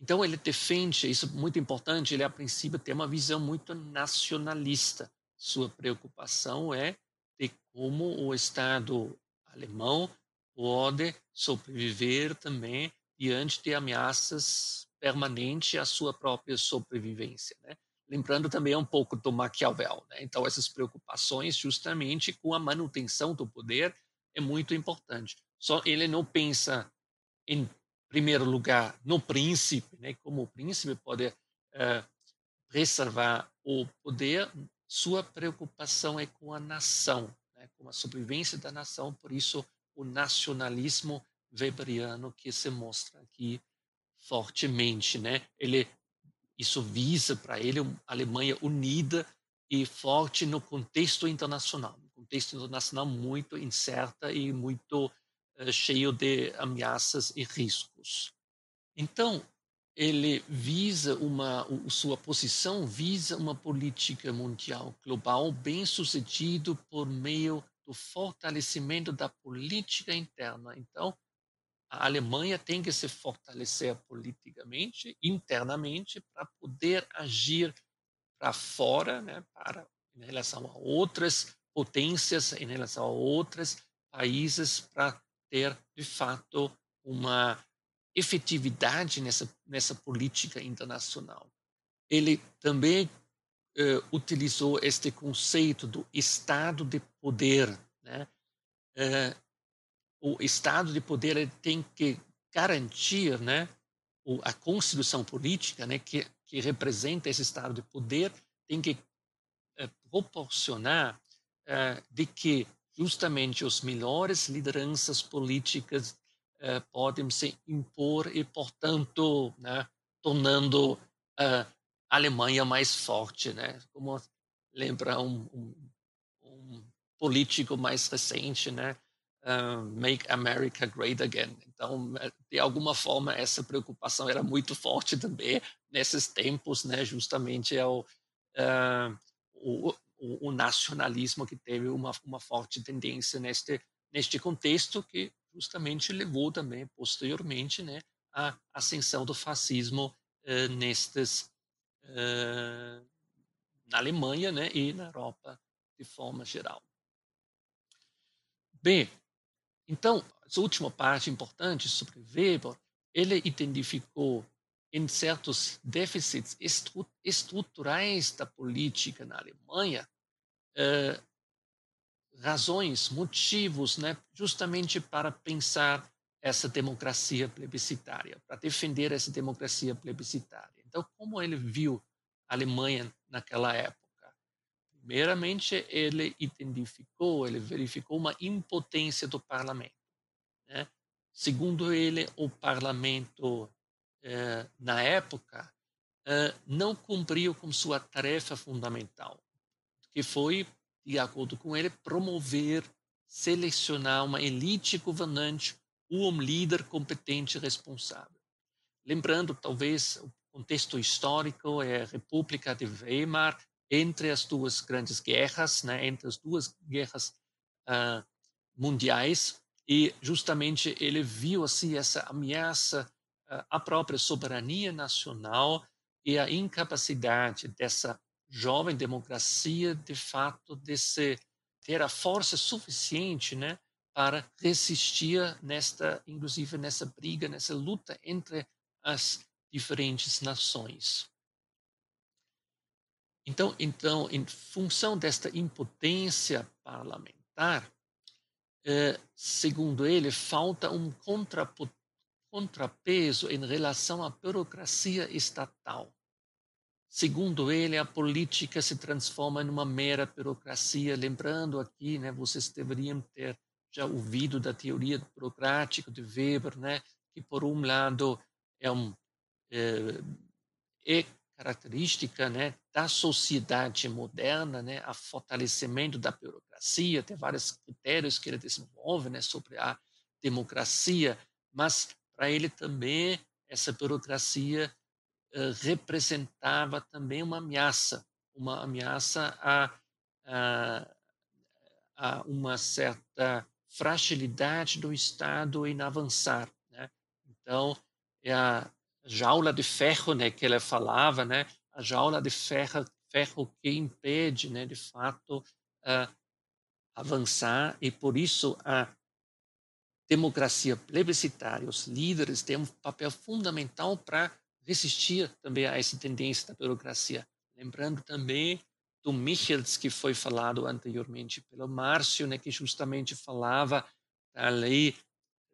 Speaker 3: Então, ele defende, isso é muito importante, ele, a princípio, tem uma visão muito nacionalista. Sua preocupação é de como o Estado alemão pode sobreviver também diante de ameaças permanentes à sua própria sobrevivência. Né? lembrando também um pouco do Maquiavel. Né? Então, essas preocupações, justamente com a manutenção do poder, é muito importante. Só ele não pensa, em primeiro lugar, no príncipe, né? como o príncipe pode uh, preservar o poder, sua preocupação é com a nação, né? com a sobrevivência da nação, por isso o nacionalismo weberiano que se mostra aqui fortemente, né? Ele isso visa para ele uma Alemanha unida e forte no contexto internacional, um contexto internacional muito incerta e muito uh, cheio de ameaças e riscos. Então, ele visa uma sua posição visa uma política mundial global bem sucedido por meio do fortalecimento da política interna. Então, a Alemanha tem que se fortalecer politicamente, internamente, para poder agir para fora, né, para em relação a outras potências, em relação a outros países, para ter de fato uma efetividade nessa nessa política internacional. Ele também uh, utilizou este conceito do estado de poder, né? Uh, o estado de poder tem que garantir, né, a constituição política, né, que, que representa esse estado de poder, tem que é, proporcionar de que justamente os melhores lideranças políticas é, podem se impor e, portanto, né, tornando a Alemanha mais forte, né? Como lembra um, um, um político mais recente, né? Uh, make America Great Again. Então, de alguma forma, essa preocupação era muito forte também nesses tempos, né? Justamente ao uh, o, o, o, nacionalismo que teve uma, uma forte tendência neste neste contexto que justamente levou também posteriormente, né, à ascensão do fascismo uh, nestes na Alemanha, né, e na Europa de forma geral. Bem, então, essa última parte importante sobre Weber, ele identificou em certos déficits estru estruturais da política na Alemanha eh, razões, motivos, né, justamente para pensar essa democracia plebiscitária, para defender essa democracia plebiscitária. Então, como ele viu a Alemanha naquela época? Primeiramente, ele identificou, ele verificou uma impotência do parlamento. Né? Segundo ele, o parlamento, eh, na época, eh, não cumpriu com sua tarefa fundamental, que foi, de acordo com ele, promover, selecionar uma elite governante ou um líder competente e responsável. Lembrando, talvez, o contexto histórico é a República de Weimar, entre as duas grandes guerras, né, entre as duas guerras uh, mundiais, e justamente ele viu assim essa ameaça uh, à própria soberania nacional e a incapacidade dessa jovem democracia de fato de se, ter a força suficiente, né, para resistir nesta, inclusive nessa briga, nessa luta entre as diferentes nações. Então, então, em função desta impotência parlamentar, eh, segundo ele, falta um contrapeso em relação à burocracia estatal. Segundo ele, a política se transforma em uma mera burocracia. Lembrando aqui, né, vocês deveriam ter já ouvido da teoria burocrática de Weber, né, que por um lado é um é, é característica né, da sociedade moderna, né, a fortalecimento da burocracia, tem vários critérios que ele desenvolve né, sobre a democracia, mas para ele também essa burocracia representava também uma ameaça, uma ameaça a, a, a uma certa fragilidade do Estado em avançar. Né? Então, é a, jaula de ferro, né, que ela falava, né, a jaula de ferro, ferro que impede, né, de fato, avançar e por isso a democracia plebiscitária, os líderes têm um papel fundamental para resistir também a essa tendência da burocracia. Lembrando também do Michels, que foi falado anteriormente pelo Márcio, né, que justamente falava da lei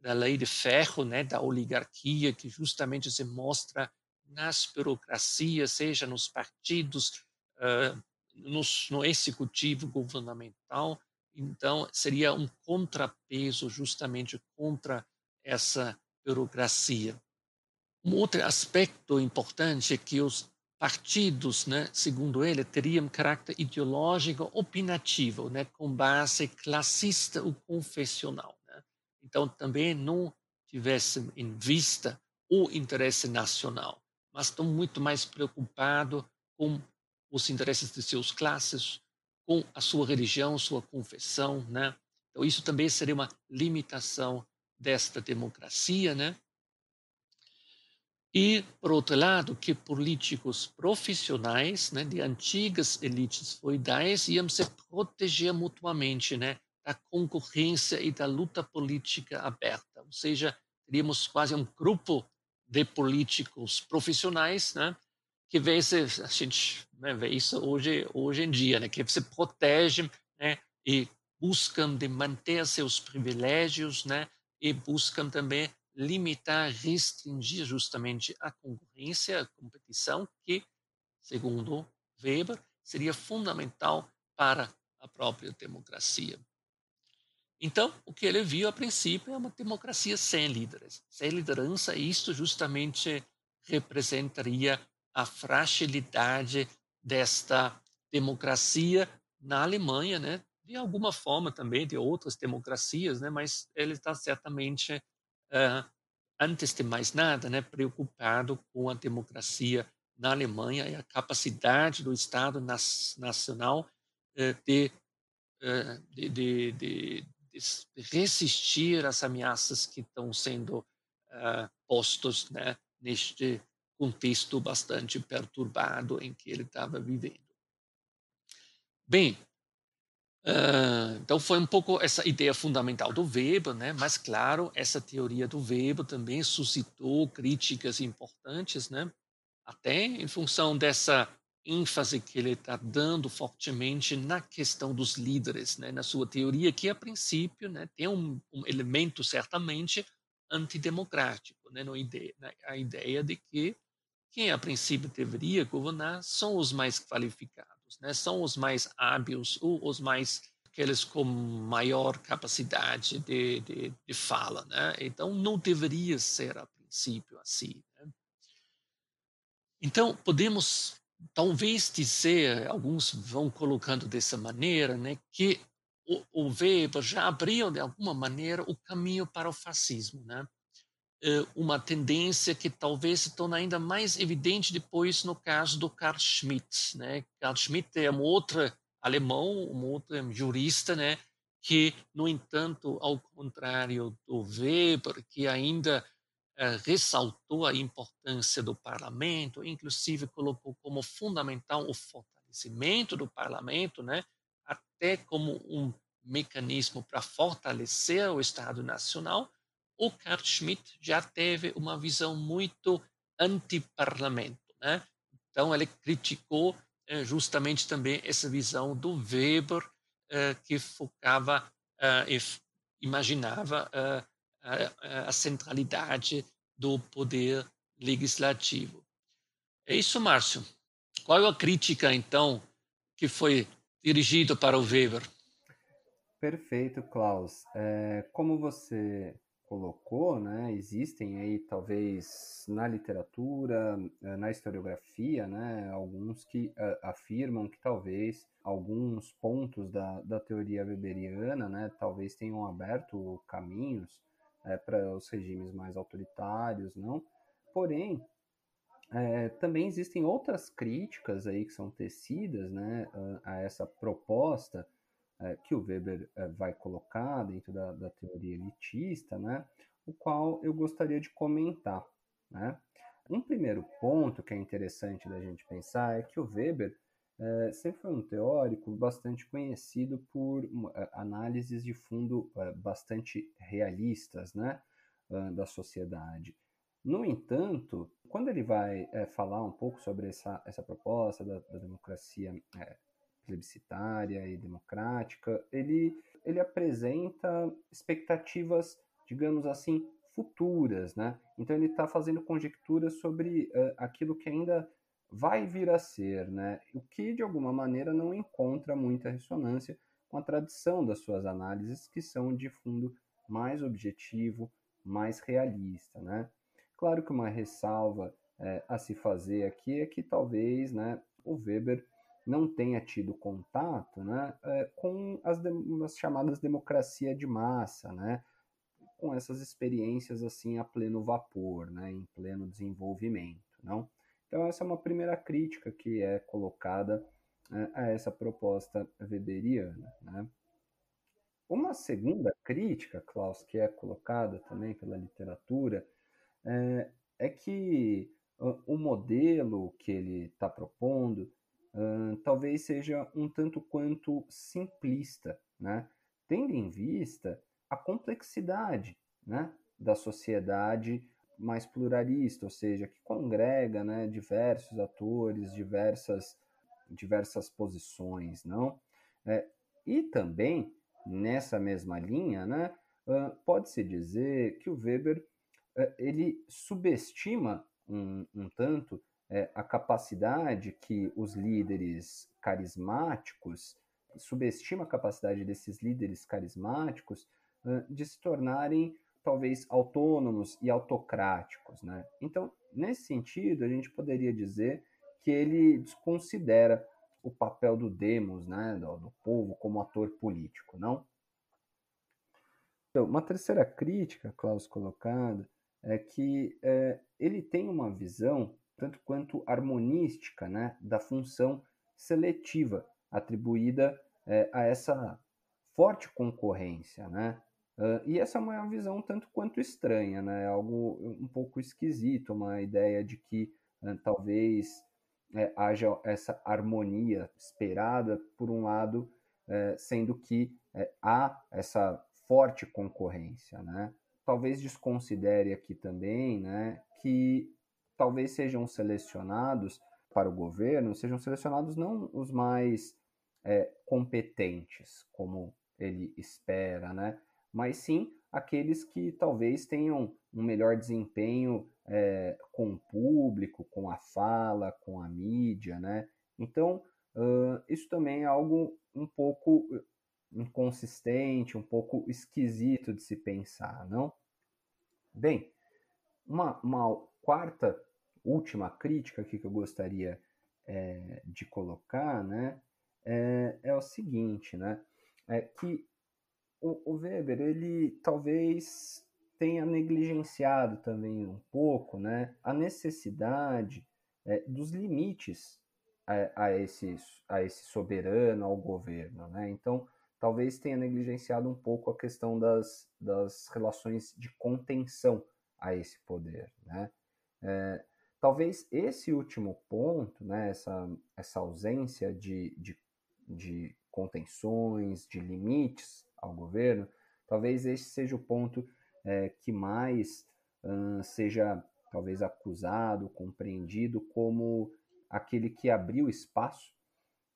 Speaker 3: da lei de ferro, né, da oligarquia, que justamente se mostra nas burocracias, seja nos partidos, uh, nos, no executivo governamental. Então, seria um contrapeso justamente contra essa burocracia. Um outro aspecto importante é que os partidos, né, segundo ele, teriam caráter ideológico opinativo, né, com base classista ou confessional. Então, também não tivessem em vista o interesse nacional, mas estão muito mais preocupados com os interesses de seus classes, com a sua religião, sua confissão, né? Então, isso também seria uma limitação desta democracia, né? E, por outro lado, que políticos profissionais né, de antigas elites feudais iam se proteger mutuamente né, da concorrência e da luta política aberta. Ou seja, teríamos quase um grupo de políticos profissionais né, que vê a gente né, vê isso hoje, hoje em dia, né, que se protegem né, e buscam de manter seus privilégios né, e buscam também limitar, restringir justamente a concorrência, a competição, que, segundo Weber, seria fundamental para a própria democracia. Então, o que ele viu a princípio é uma democracia sem líderes. Sem liderança, isto justamente representaria a fragilidade desta democracia na Alemanha, né? De alguma forma também de outras democracias, né? Mas ele está certamente antes de mais nada, né, preocupado com a democracia na Alemanha e a capacidade do Estado nacional uh, de, uh, de, de, de, resistir às ameaças que estão sendo postos né, neste contexto bastante perturbado em que ele estava vivendo. Bem, Uh, então foi um pouco essa ideia fundamental do Weber, né? Mas claro, essa teoria do Weber também suscitou críticas importantes, né? Até em função dessa ênfase que ele está dando fortemente na questão dos líderes, né? Na sua teoria que a princípio, né, tem um, um elemento certamente antidemocrático, né? No ideia, a ideia de que quem a princípio deveria governar são os mais qualificados né? São os mais hábeis, os mais aqueles com maior capacidade de, de, de fala, né? Então não deveria ser a princípio assim. Né? Então podemos talvez dizer, alguns vão colocando dessa maneira, né, que o, o Weber já abriu de alguma maneira o caminho para o fascismo, né? Eh, uma tendência que talvez se torne ainda mais evidente depois no caso do Carl Schmitt. Né? Carl Schmitt é um outro alemão, um outro jurista, né? que, no entanto, ao contrário do Weber, que ainda eh, ressaltou a importância do parlamento, inclusive colocou como fundamental o fortalecimento do parlamento, né? até como um mecanismo para fortalecer o Estado Nacional, o Carl Schmitt já teve uma visão muito anti-parlamento. Né? Então, ele criticou eh, justamente também essa visão do Weber, eh, que focava eh, e imaginava a, a centralidade do poder legislativo. É isso, Márcio. Qual é a crítica, então, que foi dirigida para o Weber?
Speaker 2: Perfeito, Klaus. É, como você colocou, né, existem aí talvez na literatura, eh, na historiografia, né, alguns que uh, afirmam que talvez alguns pontos da, da teoria weberiana, né, talvez tenham aberto caminhos é, para os regimes mais autoritários, não? Porém, é, também existem outras críticas aí que são tecidas, né, a, a essa proposta é, que o Weber é, vai colocar dentro da, da, teoria elitista, né, o qual eu gostaria de comentar. Né? Um primeiro ponto que é interessante da gente pensar é que o Weber é, sempre foi um teórico bastante conhecido por é, análises de fundo é, bastante realistas né, da sociedade. No entanto, quando ele vai é, falar um pouco sobre essa, essa proposta da, da democracia é, plebiscitária e democrática, ele, ele apresenta expectativas, digamos assim, futuras, né? Então ele está fazendo conjecturas sobre uh, aquilo que ainda vai vir a ser, né? O que de alguma maneira não encontra muita ressonância com a tradição das suas análises, que são de fundo mais objetivo, mais realista, né? Claro que uma ressalva é, a se fazer aqui é que talvez, né, o Weber não tenha tido contato né, é, com as, as, chamadas democracia de massa, né, com essas experiências assim a pleno vapor, né, em pleno desenvolvimento. Não? Então essa é uma primeira crítica que é colocada é, a essa proposta weberiana. Né? Uma segunda crítica, Klaus, que é colocada também pela literatura, é, é que o modelo que ele está propondo talvez seja um tanto quanto simplista, né? tendo em vista a complexidade né, da sociedade mais pluralista, ou seja, que congrega né, diversos atores, diversas, diversas posições, não? É, e também, nessa mesma linha, né, uh, pode-se dizer que o Weber uh, ele subestima um, um tanto uh, a capacidade que os líderes carismáticos, subestima a capacidade desses líderes carismáticos de se tornarem talvez autônomos e autocráticos, né? Então, nesse sentido, a gente poderia dizer que ele desconsidera o papel do demos, né, do, do povo como ator político, não? Então, uma terceira crítica, Klaus colocada, é que é, ele tem uma visão tanto quanto harmonística, né, da função seletiva atribuída é, a essa forte concorrência, né? Uh, e essa é uma visão tanto quanto estranha, né? Algo um pouco esquisito, uma ideia de que uh, talvez é, haja essa harmonia esperada, por um lado, é, sendo que é, há essa forte concorrência, né? Talvez desconsidere aqui também, né, que talvez sejam selecionados para o governo, sejam selecionados não os mais é, competentes, como ele espera, né, mas sim aqueles que talvez tenham um melhor desempenho é, com o público, com a fala, com a mídia, né? Então, uh, isso também é algo um pouco inconsistente, um pouco esquisito de se pensar, não? Bem, uma, uma quarta, última crítica que eu gostaria é, de colocar, né, é, é, o seguinte, né, é que o, o Weber, ele talvez tenha negligenciado também um pouco né, a necessidade é, dos limites a, a, esse, a esse soberano, ao governo. Né? Então, talvez tenha negligenciado um pouco a questão das, das relações de contenção a esse poder. Né? É, talvez esse último ponto, né, essa, essa ausência de, de, de contenções, de limites ao governo, talvez esse seja o ponto é, que mais seja talvez acusado, compreendido como aquele que abriu espaço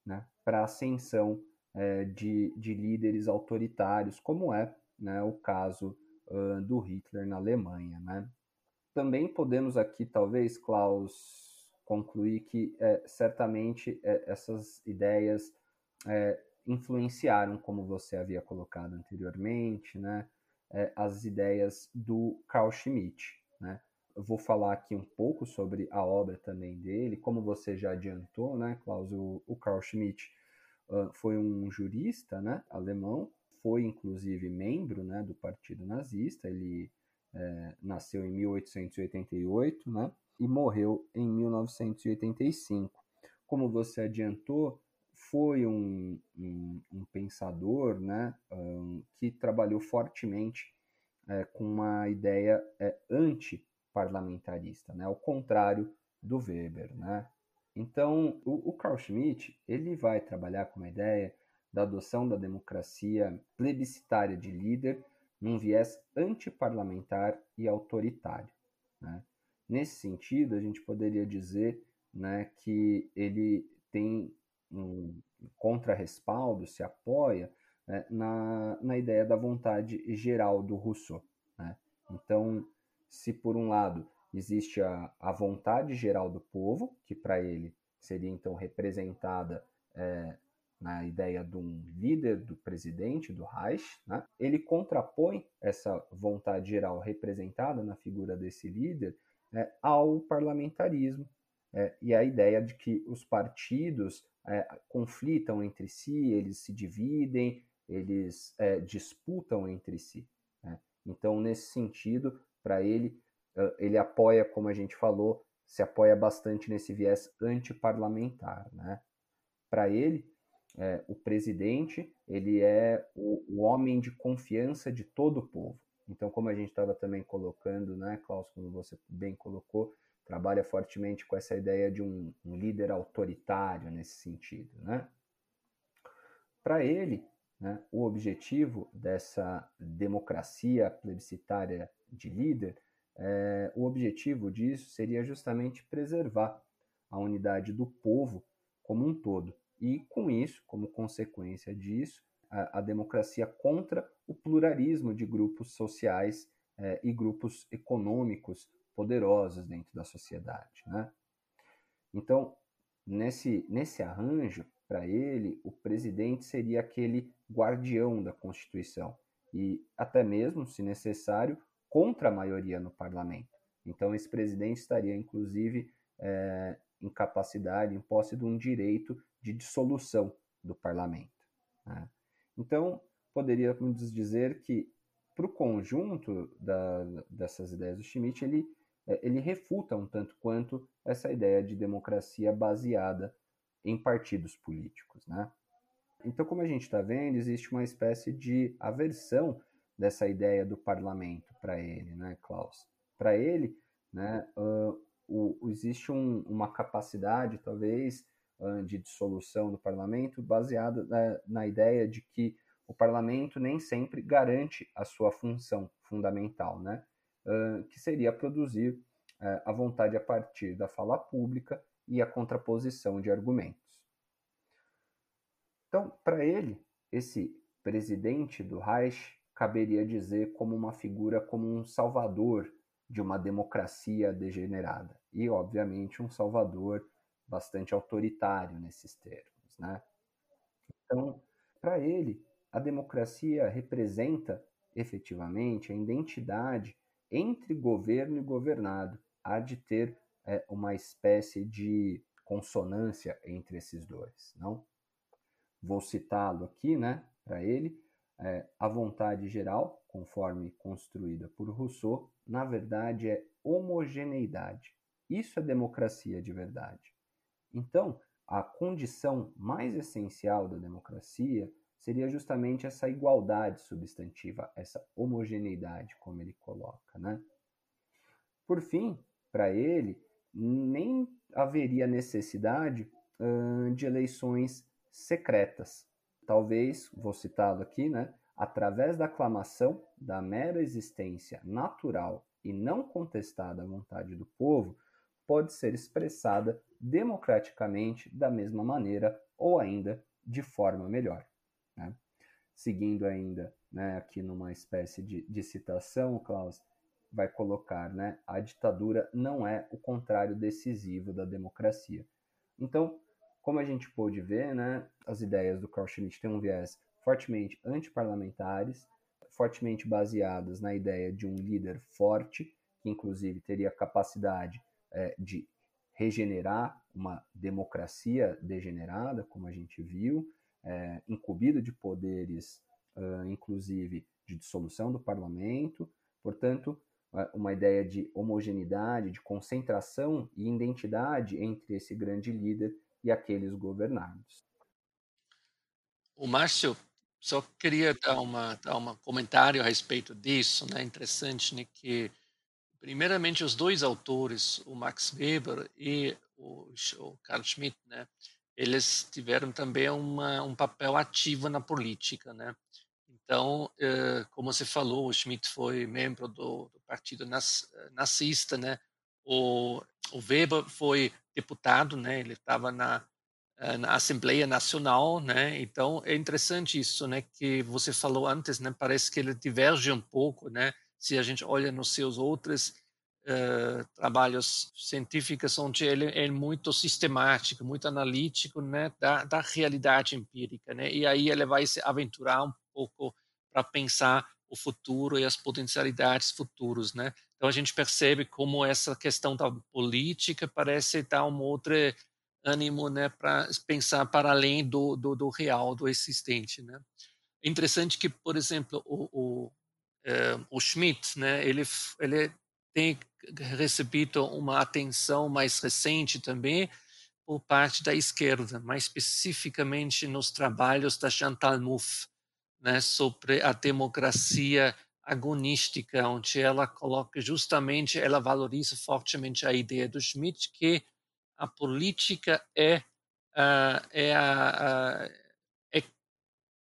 Speaker 2: né, para a ascensão é, de, de líderes autoritários, como é né, o caso uh, do Hitler na Alemanha. Né? Também podemos aqui, talvez, Klaus, concluir que é, certamente é, essas ideias é, influenciaram, como você havia colocado anteriormente, né, é, as ideias do Carl Schmitt. Né? Vou falar aqui um pouco sobre a obra também dele, como você já adiantou, né, Klaus, o, o Carl Schmitt uh, foi um jurista né, alemão, foi inclusive membro né, do Partido Nazista, ele é, nasceu em 1888 né, e morreu em 1985. Como você adiantou, foi um, um, um pensador né, um, que trabalhou fortemente é, com uma ideia é, antiparlamentarista, né, ao contrário do Weber. Né? Então, o, o Carl Schmitt ele vai trabalhar com a ideia da adoção da democracia plebiscitária de líder num viés antiparlamentar e autoritário. Né? Nesse sentido, a gente poderia dizer né, que ele tem um contra-respaldo, se apoia né, na, na ideia da vontade geral do Rousseau. Né? Então, se por um lado existe a, a vontade geral do povo, que para ele seria então representada é, na ideia de um líder, do presidente, do Reich, né? ele contrapõe essa vontade geral representada na figura desse líder é, ao parlamentarismo é, e a ideia de que os partidos é, conflitam entre si, eles se dividem, eles é, disputam entre si. Né? Então, nesse sentido, para ele, ele apoia, como a gente falou, se apoia bastante nesse viés antiparlamentar. Né? Para ele, é, o presidente ele é o, o, homem de confiança de todo o povo. Então, como a gente estava também colocando, né, Klaus, como você bem colocou, trabalha fortemente com essa ideia de um, um líder autoritário nesse sentido, né? Para ele, né, o objetivo dessa democracia plebiscitária de líder, é, o objetivo disso seria justamente preservar a unidade do povo como um todo. E, com isso, como consequência disso, a, a democracia contra o pluralismo de grupos sociais é, e grupos econômicos poderosos dentro da sociedade. Né? Então, nesse, nesse arranjo, para ele, o presidente seria aquele guardião da Constituição e, até mesmo, se necessário, contra a maioria no parlamento. Então, esse presidente estaria, inclusive, é, em capacidade, em posse de um direito de dissolução do parlamento. Né? Então, poderíamos dizer que, para o conjunto da, dessas ideias do Schmitt, ele, é, ele refuta um tanto quanto essa ideia de democracia baseada em partidos políticos. Né? Então, como a gente está vendo, existe uma espécie de aversão dessa ideia do parlamento para ele, né, Klaus? Para ele, né, uh, o, existe um, uma capacidade, talvez, de dissolução do parlamento baseada na, na, ideia de que o parlamento nem sempre garante a sua função fundamental, né, uh, que seria produzir a vontade a partir da fala pública e a contraposição de argumentos. Então, para ele, esse presidente do Reich caberia dizer como uma figura como um salvador de uma democracia degenerada e, obviamente, um salvador bastante autoritário nesses termos, né? Então, para ele, a democracia representa efetivamente a identidade entre governo e governado, há de ter é, uma espécie de consonância entre esses dois, não? Vou citá-lo aqui, né, para ele, é, a vontade geral, conforme construída por Rousseau, na verdade é homogeneidade. Isso é democracia de verdade. Então, a condição mais essencial da democracia seria justamente essa igualdade substantiva, essa homogeneidade, como ele coloca. Né? Por fim, para ele, nem haveria necessidade hum, de eleições secretas, talvez, vou citá-lo aqui, né, através da aclamação da mera existência natural e não contestada à vontade do povo, pode ser expressada democraticamente da mesma maneira ou ainda de forma melhor. Né? Seguindo ainda né, aqui numa espécie de, de citação, Klaus vai colocar, né, a ditadura não é o contrário decisivo da democracia. Então, como a gente pôde ver, né, as ideias do Carl Schmitt têm um viés fortemente antiparlamentares, fortemente baseadas na ideia de um líder forte, que inclusive teria capacidade é, de regenerar uma democracia degenerada, como a gente viu, é, de poderes, uh, inclusive de dissolução do parlamento, portanto, uma ideia de homogeneidade, de concentração e identidade entre esse grande líder e aqueles governados.
Speaker 3: O Márcio só queria dar uma dar um comentário a respeito disso, né? Interessante, né? Que primeiramente os dois autores, o Max Weber e o, o Carl Schmitt, né? Eles tiveram também uma, um papel ativo na política, né? Então, eh, como você falou, o Schmitt foi membro do, do partido nazista, né? O, o Weber foi deputado, né? Ele estava na, eh, na Assembleia Nacional, né? Então é interessante isso, né? Que você falou antes, né? Parece que ele diverge um pouco, né? Se a gente olha nos seus outros uh, trabalhos científicos, onde ele é muito sistemático, muito analítico, né? Da, da realidade empírica, né? E aí ele vai se aventurar um pouco para pensar o futuro e as potencialidades futuros, né? Então a gente percebe como essa questão da política parece dar um outro ânimo, né, para pensar para além do, do, do, real, do existente, né? É interessante que, por exemplo, o, o, o Schmidt, né, ele ele tem recebido uma atenção mais recente também por parte da esquerda, mais especificamente nos trabalhos da Chantal Mouffe, né, sobre a democracia agonística, onde ela coloca justamente, ela valoriza fortemente a ideia do Schmidt que a política é, uh, é a, a é,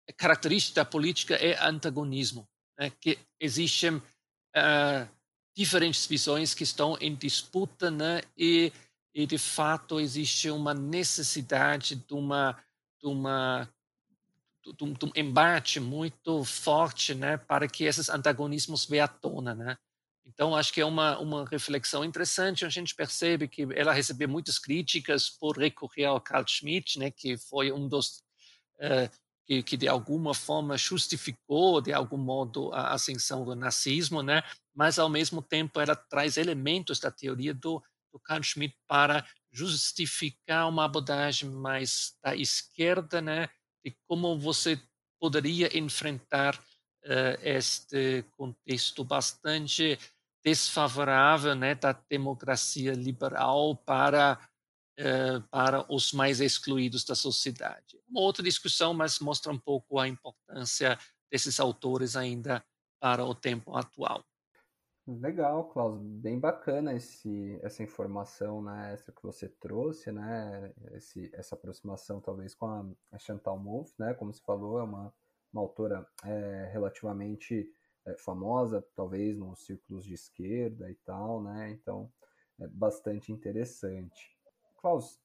Speaker 3: é característica da política é antagonismo, né? que existem uh, diferentes visões que estão em disputa, né? E, e de fato existe uma necessidade de uma de uma de um, de um, embate muito forte, né, para que esses antagonismos venham à tona, né? Então acho que é uma uma reflexão interessante. A gente percebe que ela recebeu muitas críticas por recorrer ao Carl Schmitt, né, que foi um dos uh, que, que, de alguma forma justificou de algum modo a ascensão do nazismo, né? Mas ao mesmo tempo ela traz elementos da teoria do, do Carl Schmitt para justificar uma abordagem mais da esquerda, né? De como você poderia enfrentar uh, este contexto bastante desfavorável, né, da democracia liberal para para os mais excluídos da sociedade. Uma outra discussão, mas mostra um pouco a importância desses autores ainda para o tempo atual.
Speaker 2: Legal, Klaus, bem bacana esse, essa informação né, extra que você trouxe, né, esse, essa aproximação talvez com a, a Chantal Mouffe, né, como você falou, é uma, uma autora é, relativamente é, famosa, talvez nos círculos de esquerda e tal, né, então é bastante interessante. Klaus,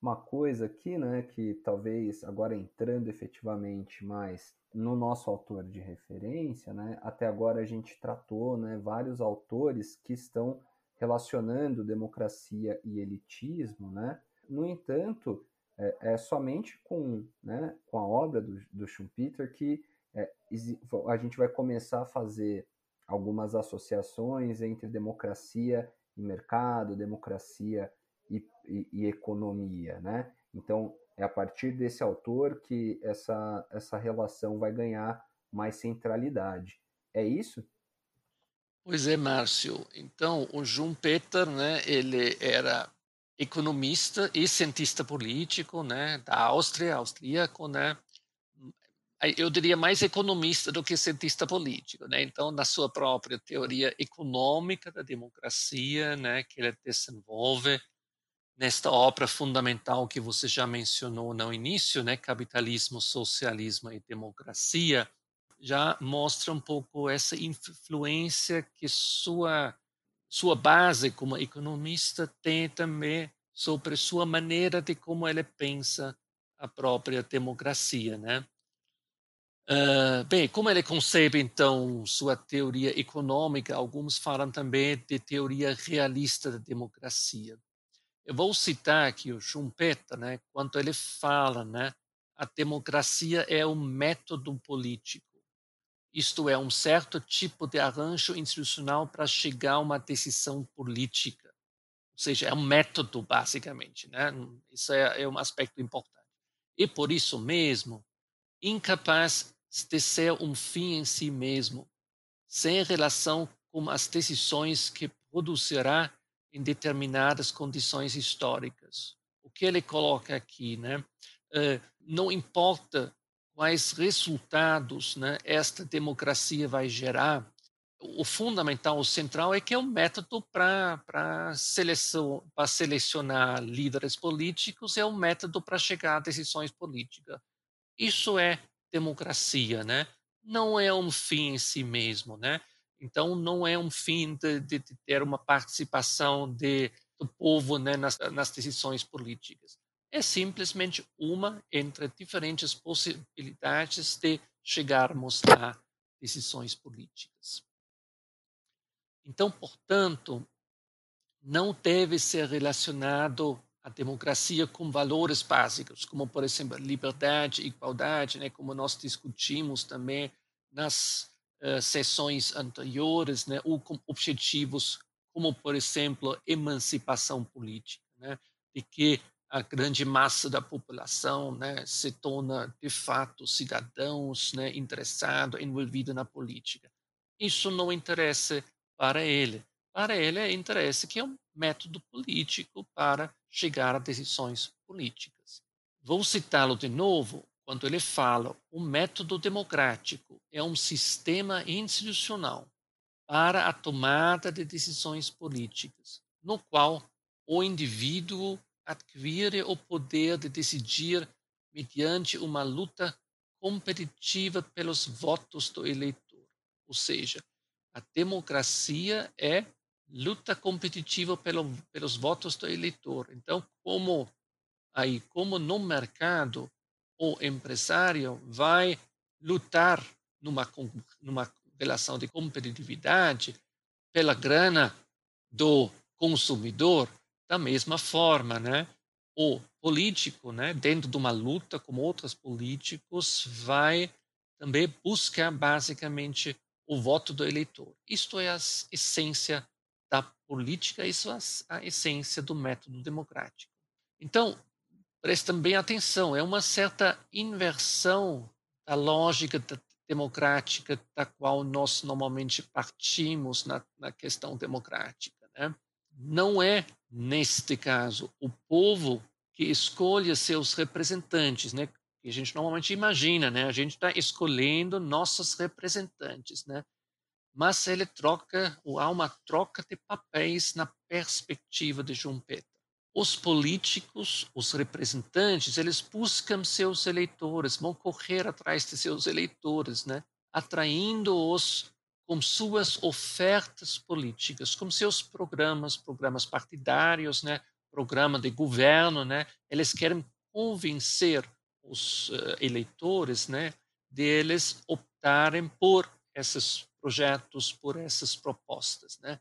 Speaker 2: uma coisa aqui, né, que talvez agora entrando efetivamente mais no nosso autor de referência, né, até agora a gente tratou, né, vários autores que estão relacionando democracia e elitismo, né. No entanto, é, é somente com, né, com a obra do, do Schumpeter que é, a gente vai começar a fazer algumas associações entre democracia e mercado, democracia e, e, economia, né? Então, é a partir desse autor que essa, essa relação vai ganhar mais centralidade. É isso?
Speaker 3: Pois é, Márcio. Então, o João Peter, né, ele era economista e cientista político, né, da Áustria, austríaco, né? Eu diria mais economista do que cientista político, né? Então, na sua própria teoria econômica da democracia, né, que ele desenvolve, nesta obra fundamental que você já mencionou no início, né, Capitalismo, Socialismo e Democracia, já mostra um pouco essa influência que sua sua base como economista tem também sobre sua maneira de como ele pensa a própria democracia, né? Uh, bem, como ele concebe então sua teoria econômica? Alguns falam também de teoria realista da democracia. Eu vou citar aqui o Schumpeter, né, quando ele fala, né, a democracia é um método político. Isto é, um certo tipo de arranjo institucional para chegar a uma decisão política. Ou seja, é um método, basicamente. Né? Isso é, é um aspecto importante. E por isso mesmo, incapaz de ser um fim em si mesmo, sem relação com as decisões que produzirá em determinadas condições históricas. O que ele coloca aqui, né? Uh, não importa quais resultados né, esta democracia vai gerar, o fundamental, o central é que é um método para seleção, selecionar líderes políticos, é um método para chegar a decisões políticas. Isso é democracia, né? Não é um fim em si mesmo, né? Então, não é um fim de, de, de ter uma participação de, do povo né, nas, nas decisões políticas. É simplesmente uma entre diferentes possibilidades de chegarmos a decisões políticas. Então, portanto, não deve ser relacionado a democracia com valores básicos, como, por exemplo, liberdade, igualdade, né, como nós discutimos também nas uh, sessões anteriores, né, ou com objetivos como, por exemplo, emancipação política, né, de que a grande massa da população né, se torna, de fato, cidadãos né, interessados, envolvidos na política. Isso não interessa para ele. Para ele, é interesse que é um método político para chegar a decisões políticas. Vou citá-lo de novo, quando ele fala o método democrático é um sistema institucional para a tomada de decisões políticas, no qual o indivíduo adquire o poder de decidir mediante uma luta competitiva pelos votos do eleitor. Ou seja, a democracia é luta competitiva pelo, pelos votos do eleitor. Então, como aí, como no mercado, o empresário vai lutar numa, numa relação de competitividade pela grana do consumidor, da mesma forma, né? O político, né, dentro de uma luta com outros políticos, vai também buscar basicamente o voto do eleitor. Isto é a essência da política, isso é a essência do método democrático. Então, prestem bem atenção, é uma certa inversão da lógica democrática da qual nós normalmente partimos na, na questão democrática. Né? Não é, neste caso, o povo que escolhe seus representantes, né? que a gente normalmente imagina, né? a gente está escolhendo nossos representantes, né? mas ele troca, ou há uma troca de papéis na perspectiva de Schumpeter os políticos, os representantes, eles buscam seus eleitores, vão correr atrás de seus eleitores, né? atraindo-os com suas ofertas políticas, com seus programas, programas partidários, né? programa de governo, né? eles querem convencer os uh, eleitores né? deles optarem por esses projetos, por essas propostas. Né?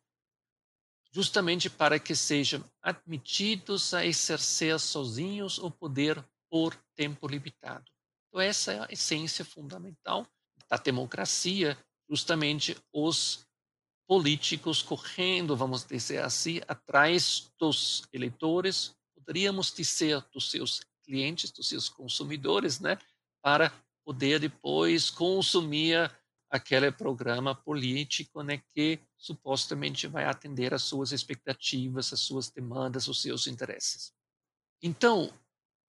Speaker 3: Justamente para que sejam admitidos a exercer sozinhos o poder por tempo limitado. Então, essa é a essência fundamental da democracia, justamente os políticos correndo, vamos dizer assim, atrás dos eleitores, poderíamos dizer dos seus clientes, dos seus consumidores, né, para poder depois consumir aquele programa político né, que supostamente vai atender às suas expectativas, às suas demandas, os seus interesses. Então,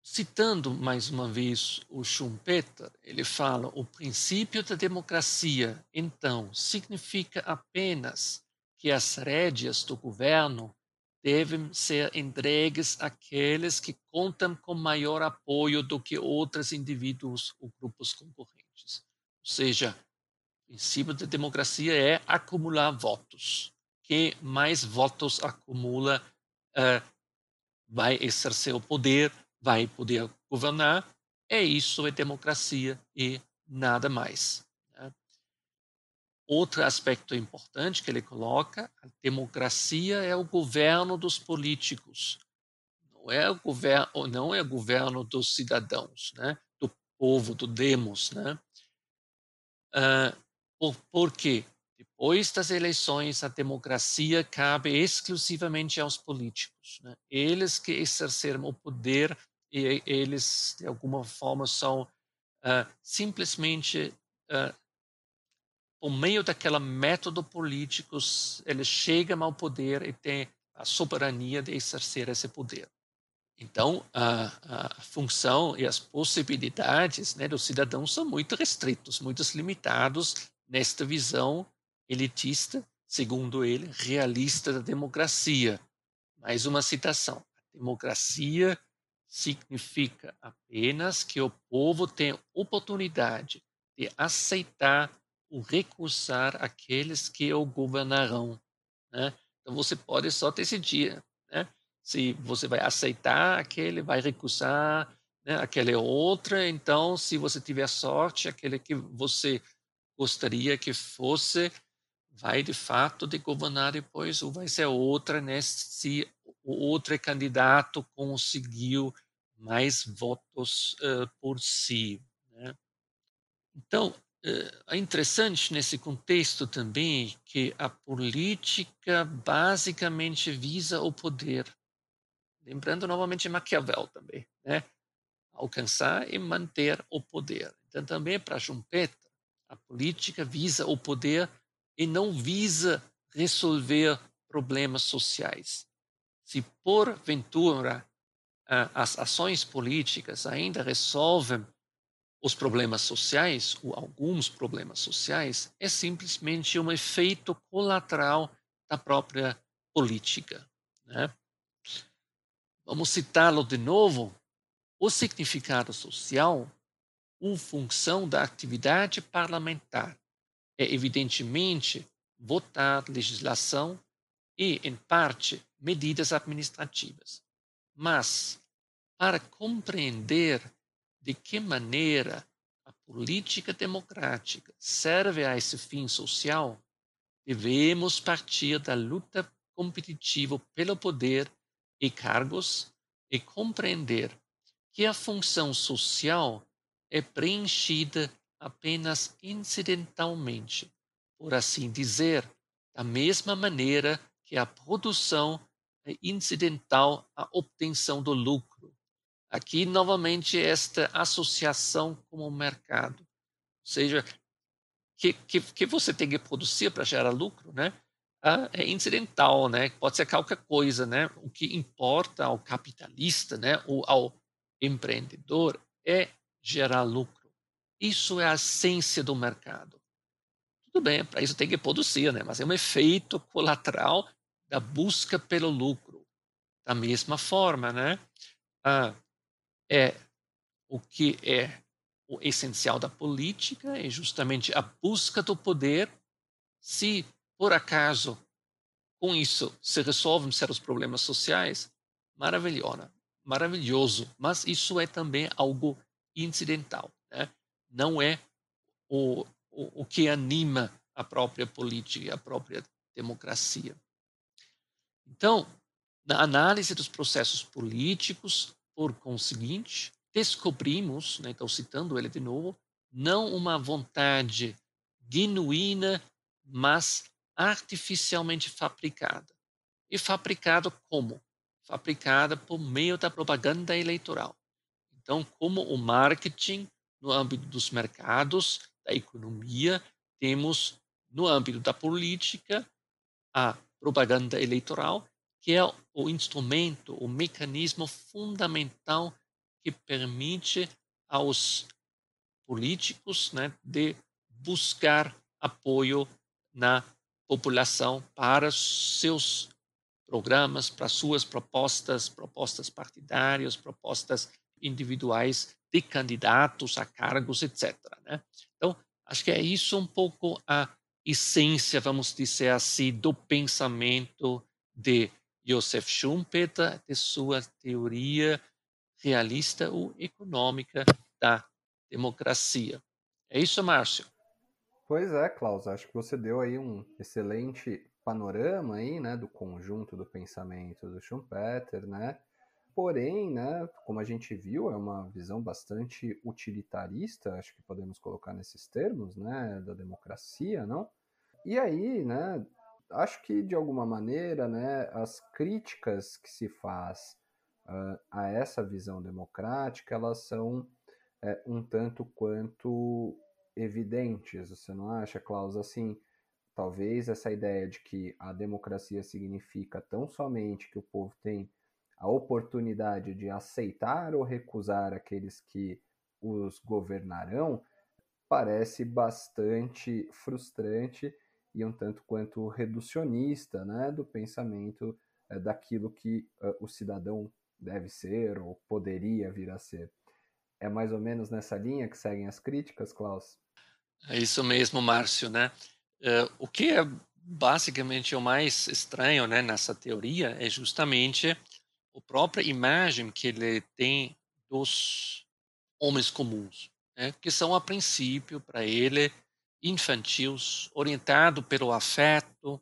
Speaker 3: citando mais uma vez o Schumpeter, ele fala: o princípio da democracia, então, significa apenas que as rédeas do governo devem ser entregues àqueles que contam com maior apoio do que outros indivíduos ou grupos concorrentes. Ou seja, princípio da democracia é acumular votos. Quem mais votos acumula uh, vai exercer o poder, vai poder governar. É isso, é democracia e nada mais. Né? Outro aspecto importante que ele coloca: a democracia é o governo dos políticos, não é o governo, não é o governo dos cidadãos, né? do povo, do demos. Né? Uh, porque depois das eleições a democracia cabe exclusivamente aos políticos. Né? Eles que exerceram o poder e eles, de alguma forma, são uh, simplesmente, uh, por meio daquela método político, eles chegam ao poder e têm a soberania de exercer esse poder. Então, a, a, função e as possibilidades né, dos cidadãos são muito restritos, muito limitados nesta visão elitista, segundo ele, realista da democracia. Mais uma citação. A democracia significa apenas que o povo tem oportunidade de aceitar ou recusar aqueles que o governarão. Né? Então você pode só decidir né? se você vai aceitar aquele, vai recusar né? aquele outra. Então, se você tiver sorte, aquele que você gostaria que fosse, vai de fato de governar depois, ou vai ser outra, né, se o outro candidato conseguiu mais votos uh, por si. Né? Então, uh, é interessante nesse contexto também que a política basicamente visa o poder. Lembrando novamente Maquiavel também, né? alcançar e manter o poder. Então, também para Schumpeter, a política visa o poder e não visa resolver problemas sociais. Se porventura as ações políticas ainda resolvem os problemas sociais, ou alguns problemas sociais, é simplesmente um efeito colateral da própria política. Né? Vamos citá-lo de novo. O significado social, ou função da atividade parlamentar, é evidentemente votar legislação e, em parte, medidas administrativas. Mas, para compreender de que maneira a política democrática serve a esse fim social, devemos partir da luta competitiva pelo poder e cargos e compreender que a função social é preenchida apenas incidentalmente, por assim dizer, da mesma maneira que a produção é incidental à obtenção do lucro. Aqui, novamente, esta associação com o mercado. Ou seja, que, que, que você tem que produzir para gerar lucro, né? Ah, é incidental, né? Pode ser qualquer coisa, né? O que importa ao capitalista, né? Ou ao empreendedor é gerar lucro. Isso é a essência do mercado. Tudo bem, para isso tem que produzir, né? Mas é um efeito colateral da busca pelo lucro. Da mesma forma, né? Ah, é o que é o essencial da política é justamente a busca do poder. Se por acaso com isso se resolvem certos problemas sociais, maravilhosa, maravilhoso. Mas isso é também algo incidental, né? Não é o, o, o que anima a própria política e a própria democracia. Então, na análise dos processos políticos, por conseguinte, descobrimos, né, estou citando ele de novo, não uma vontade genuína, mas artificialmente fabricada. E fabricada como? Fabricada por meio da propaganda eleitoral. Então, como o marketing no âmbito dos mercados, da economia, temos no âmbito da política a propaganda eleitoral, que é o instrumento, o mecanismo fundamental que permite aos políticos né, de buscar apoio na população para seus programas, para suas propostas, propostas partidárias, propostas individuais de candidatos a cargos, etc. Né? Então, acho que é isso um pouco a essência, vamos dizer assim, do pensamento de Joseph Schumpeter, de sua teoria realista ou econômica da democracia. É isso, Márcio?
Speaker 2: Pois é, Klaus, acho que você deu aí um excelente panorama aí, né, do conjunto do pensamento do Schumpeter, né? Porém, né, como a gente viu, é uma visão bastante utilitarista, acho que podemos colocar nesses termos, né, da democracia, não? E aí, né, acho que de alguma maneira, né, as críticas que se faz uh, a essa visão democrática, elas são é, um tanto quanto evidentes, você não acha, Klaus? Assim, talvez essa ideia de que a democracia significa tão somente que o povo tem a oportunidade de aceitar ou recusar aqueles que os governarão parece bastante frustrante e um tanto quanto reducionista né, do pensamento é, daquilo que uh, o cidadão deve ser ou poderia vir a ser. É mais ou menos nessa linha que seguem as críticas, Klaus?
Speaker 3: É isso mesmo, Márcio, né? Uh, o que é basicamente o mais estranho né, nessa teoria é justamente a própria imagem que ele tem dos homens comuns, né, que são, a princípio, para ele, infantis, orientados pelo afeto,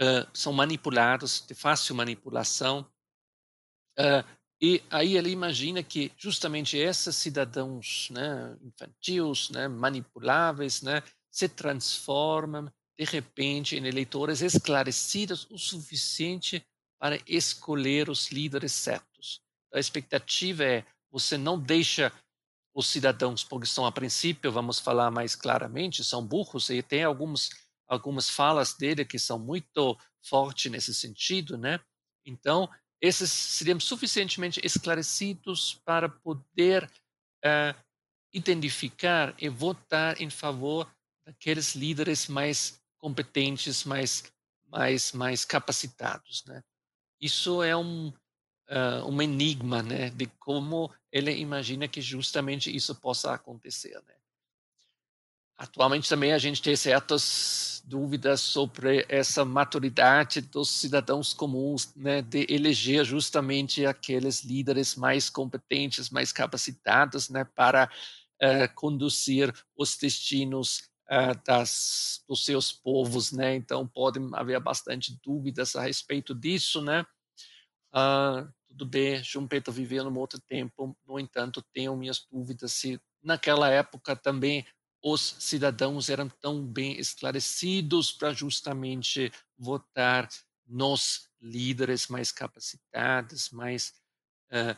Speaker 3: uh, são manipulados, de fácil manipulação. Uh, e aí ele imagina que justamente esses cidadãos né, infantis, né, manipuláveis, né, se transformam de repente em eleitores esclarecidos o suficiente para escolher os líderes certos. A expectativa é você não deixa os cidadãos, porque são a princípio, vamos falar mais claramente, são burros e tem alguns, algumas falas dele que são muito fortes nesse sentido, né? Então, esses seriam suficientemente esclarecidos para poder uh, identificar e votar em favor daqueles líderes mais competentes, mais mais mais capacitados, né? Isso é um uh, um enigma, né, de como ele imagina que justamente isso possa acontecer, né? Atualmente também a gente tem certas dúvidas sobre essa maturidade dos cidadãos comuns, né, de eleger justamente aqueles líderes mais competentes, mais capacitados, né, para uh, conduzir os destinos das, dos seus povos, né. Então podem haver bastante dúvidas a respeito disso, né. Uh, tudo bem, Schumpeter viveu num outro tempo, no entanto, tenho minhas dúvidas se naquela época também os cidadãos eram tão bem esclarecidos para justamente votar nos líderes mais capacitados, mais uh,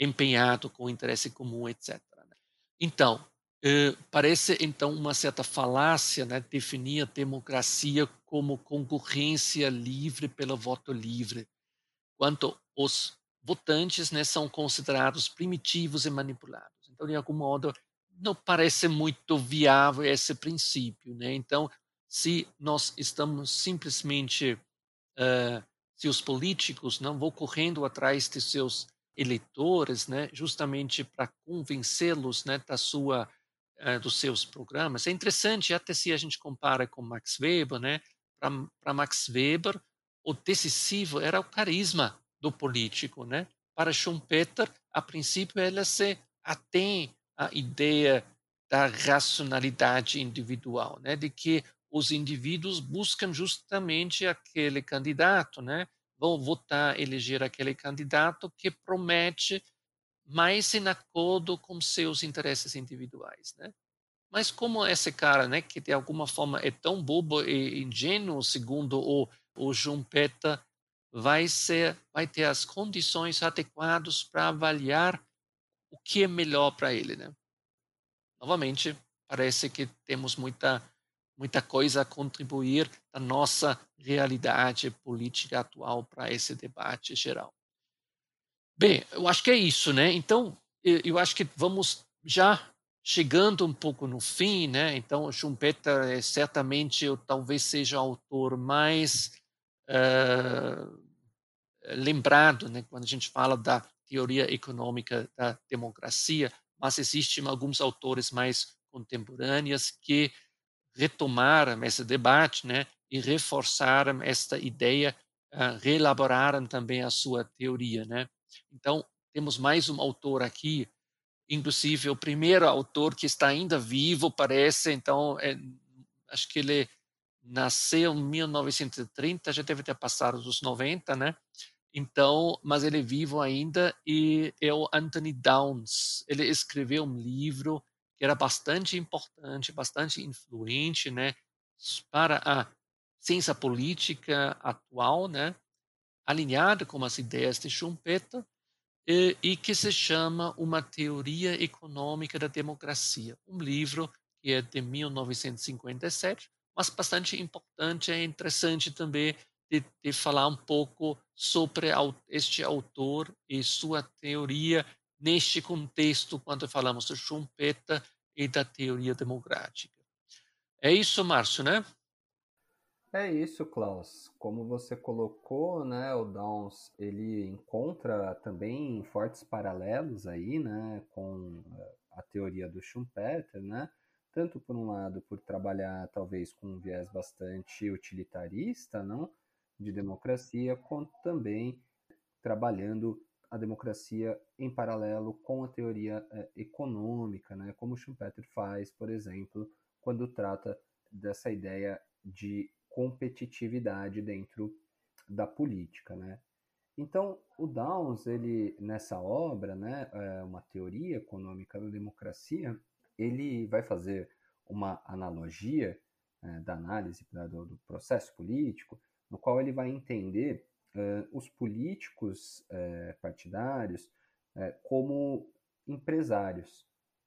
Speaker 3: empenhados com o interesse comum, etc. Né? Então, uh, parece então uma certa falácia né, definir a democracia como concorrência livre pelo voto livre, quanto os votantes né, são considerados primitivos e manipulados. Então, de algum modo, não parece muito viável esse princípio, né? Então, se nós estamos simplesmente, uh, se os políticos não vão correndo atrás de seus eleitores, né, justamente para convencê-los, né, da sua, dos seus programas, é interessante até se a gente compara com Max Weber, né? Para Max Weber, o decisivo era o carisma do político, né? Para Schumpeter, a princípio, ela se atém a ideia da racionalidade individual, né? de que os indivíduos buscam justamente aquele candidato, né? vão votar, eleger aquele candidato que promete mais em acordo com seus interesses individuais, né? Mas como esse cara, né, que de alguma forma é tão bobo e ingênuo, segundo o, o Schumpeter, vai ser, vai ter as condições adequadas para avaliar o que é melhor para ele, né? Novamente, parece que temos muita muita coisa a contribuir da nossa realidade política atual para esse debate geral. Bem, eu acho que é isso, né? Então, eu acho que vamos já chegando um pouco no fim, né? Então, Schumpeter é certamente, ou talvez seja o autor mais uh, lembrado, né? Quando a gente fala da teoria econômica da democracia, mas existem alguns autores mais contemporâneos que retomaram esse debate né, e reforçaram esta ideia, uh, reelaboraram também a sua teoria. Né? Então, temos mais um autor aqui, inclusive o primeiro autor que está ainda vivo, parece, então, é, acho que ele nasceu em 1930, já deve ter passado dos 90, né? Então, mas ele é vivo ainda e é o Anthony Downs. Ele escreveu um livro que era bastante importante, bastante influente, né, para a ciência política atual, né, alinhado com as ideias de Schumpeter, e, e que se chama Uma Teoria Econômica da Democracia, um livro que é de 1957, mas bastante importante e interessante também de, de falar um pouco sobre este autor e sua teoria neste contexto quando falamos de Schumpeter e da teoria democrática. É isso, Márcio, né?
Speaker 2: É isso, Klaus. Como você colocou, né, o Downs ele encontra também fortes paralelos aí, né, com eh, a teoria do Schumpeter, né? Tanto por um lado por trabalhar talvez com um viés bastante utilitarista, não? de democracia, quanto também trabalhando a democracia em paralelo com a teoria é, econômica, né, como Schumpeter faz, por exemplo, quando trata dessa ideia de competitividade dentro da política, né? Então, o Downs, ele nessa obra, né, é uma teoria econômica da democracia, ele vai fazer uma analogia é, da análise né, do, do processo político no qual ele vai entender uh, os políticos uh, partidários uh, como empresários,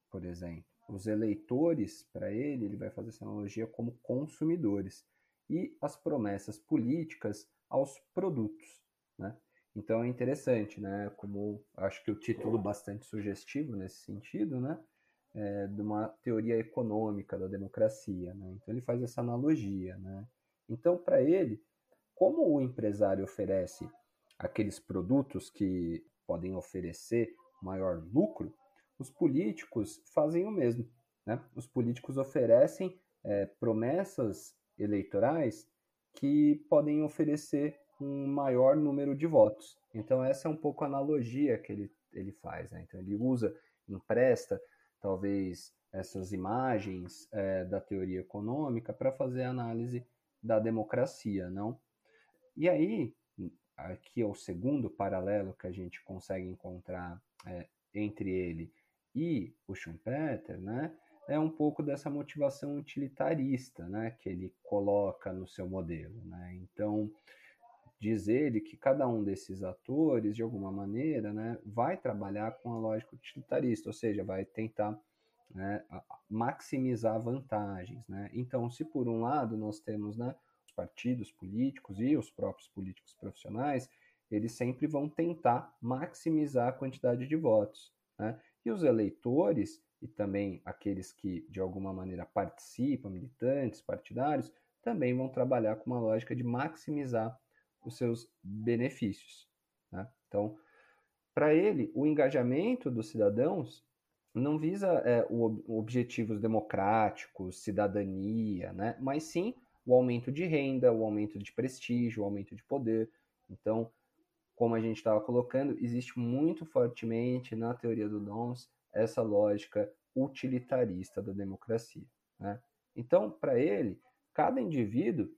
Speaker 2: por exemplo. Os eleitores, para ele, ele vai fazer essa analogia como consumidores. E as promessas políticas aos produtos. Né? Então é interessante, né? Como acho que o título bastante sugestivo nesse sentido, né? É, de uma teoria econômica da democracia. Né? Então ele faz essa analogia. Né? Então, para ele, como o empresário oferece aqueles produtos que podem oferecer maior lucro, os políticos fazem o mesmo. Né? Os políticos oferecem é, promessas eleitorais que podem oferecer um maior número de votos. Então, essa é um pouco a analogia que ele, ele faz. Né? Então, ele usa, empresta, talvez, essas imagens é, da teoria econômica para fazer a análise da democracia, não? E aí, aqui é o segundo paralelo que a gente consegue encontrar é, entre ele e o Schumpeter, né? É um pouco dessa motivação utilitarista, né? Que ele coloca no seu modelo, né? Então, diz ele que cada um desses atores, de alguma maneira, né, vai trabalhar com a lógica utilitarista, ou seja, vai tentar né, maximizar vantagens. Né? Então, se por um lado nós temos né, os partidos políticos e os próprios políticos profissionais, eles sempre vão tentar maximizar a quantidade de votos. Né? E os eleitores, e também aqueles que de alguma maneira participam, militantes, partidários, também vão trabalhar com uma lógica de maximizar os seus benefícios. Né? Então, para ele, o engajamento dos cidadãos não visa é, o, objetivos democráticos, cidadania, né? mas sim o aumento de renda, o aumento de prestígio, o aumento de poder. Então, como a gente estava colocando, existe muito fortemente na teoria do Dons essa lógica utilitarista da democracia. Né? Então, para ele, cada indivíduo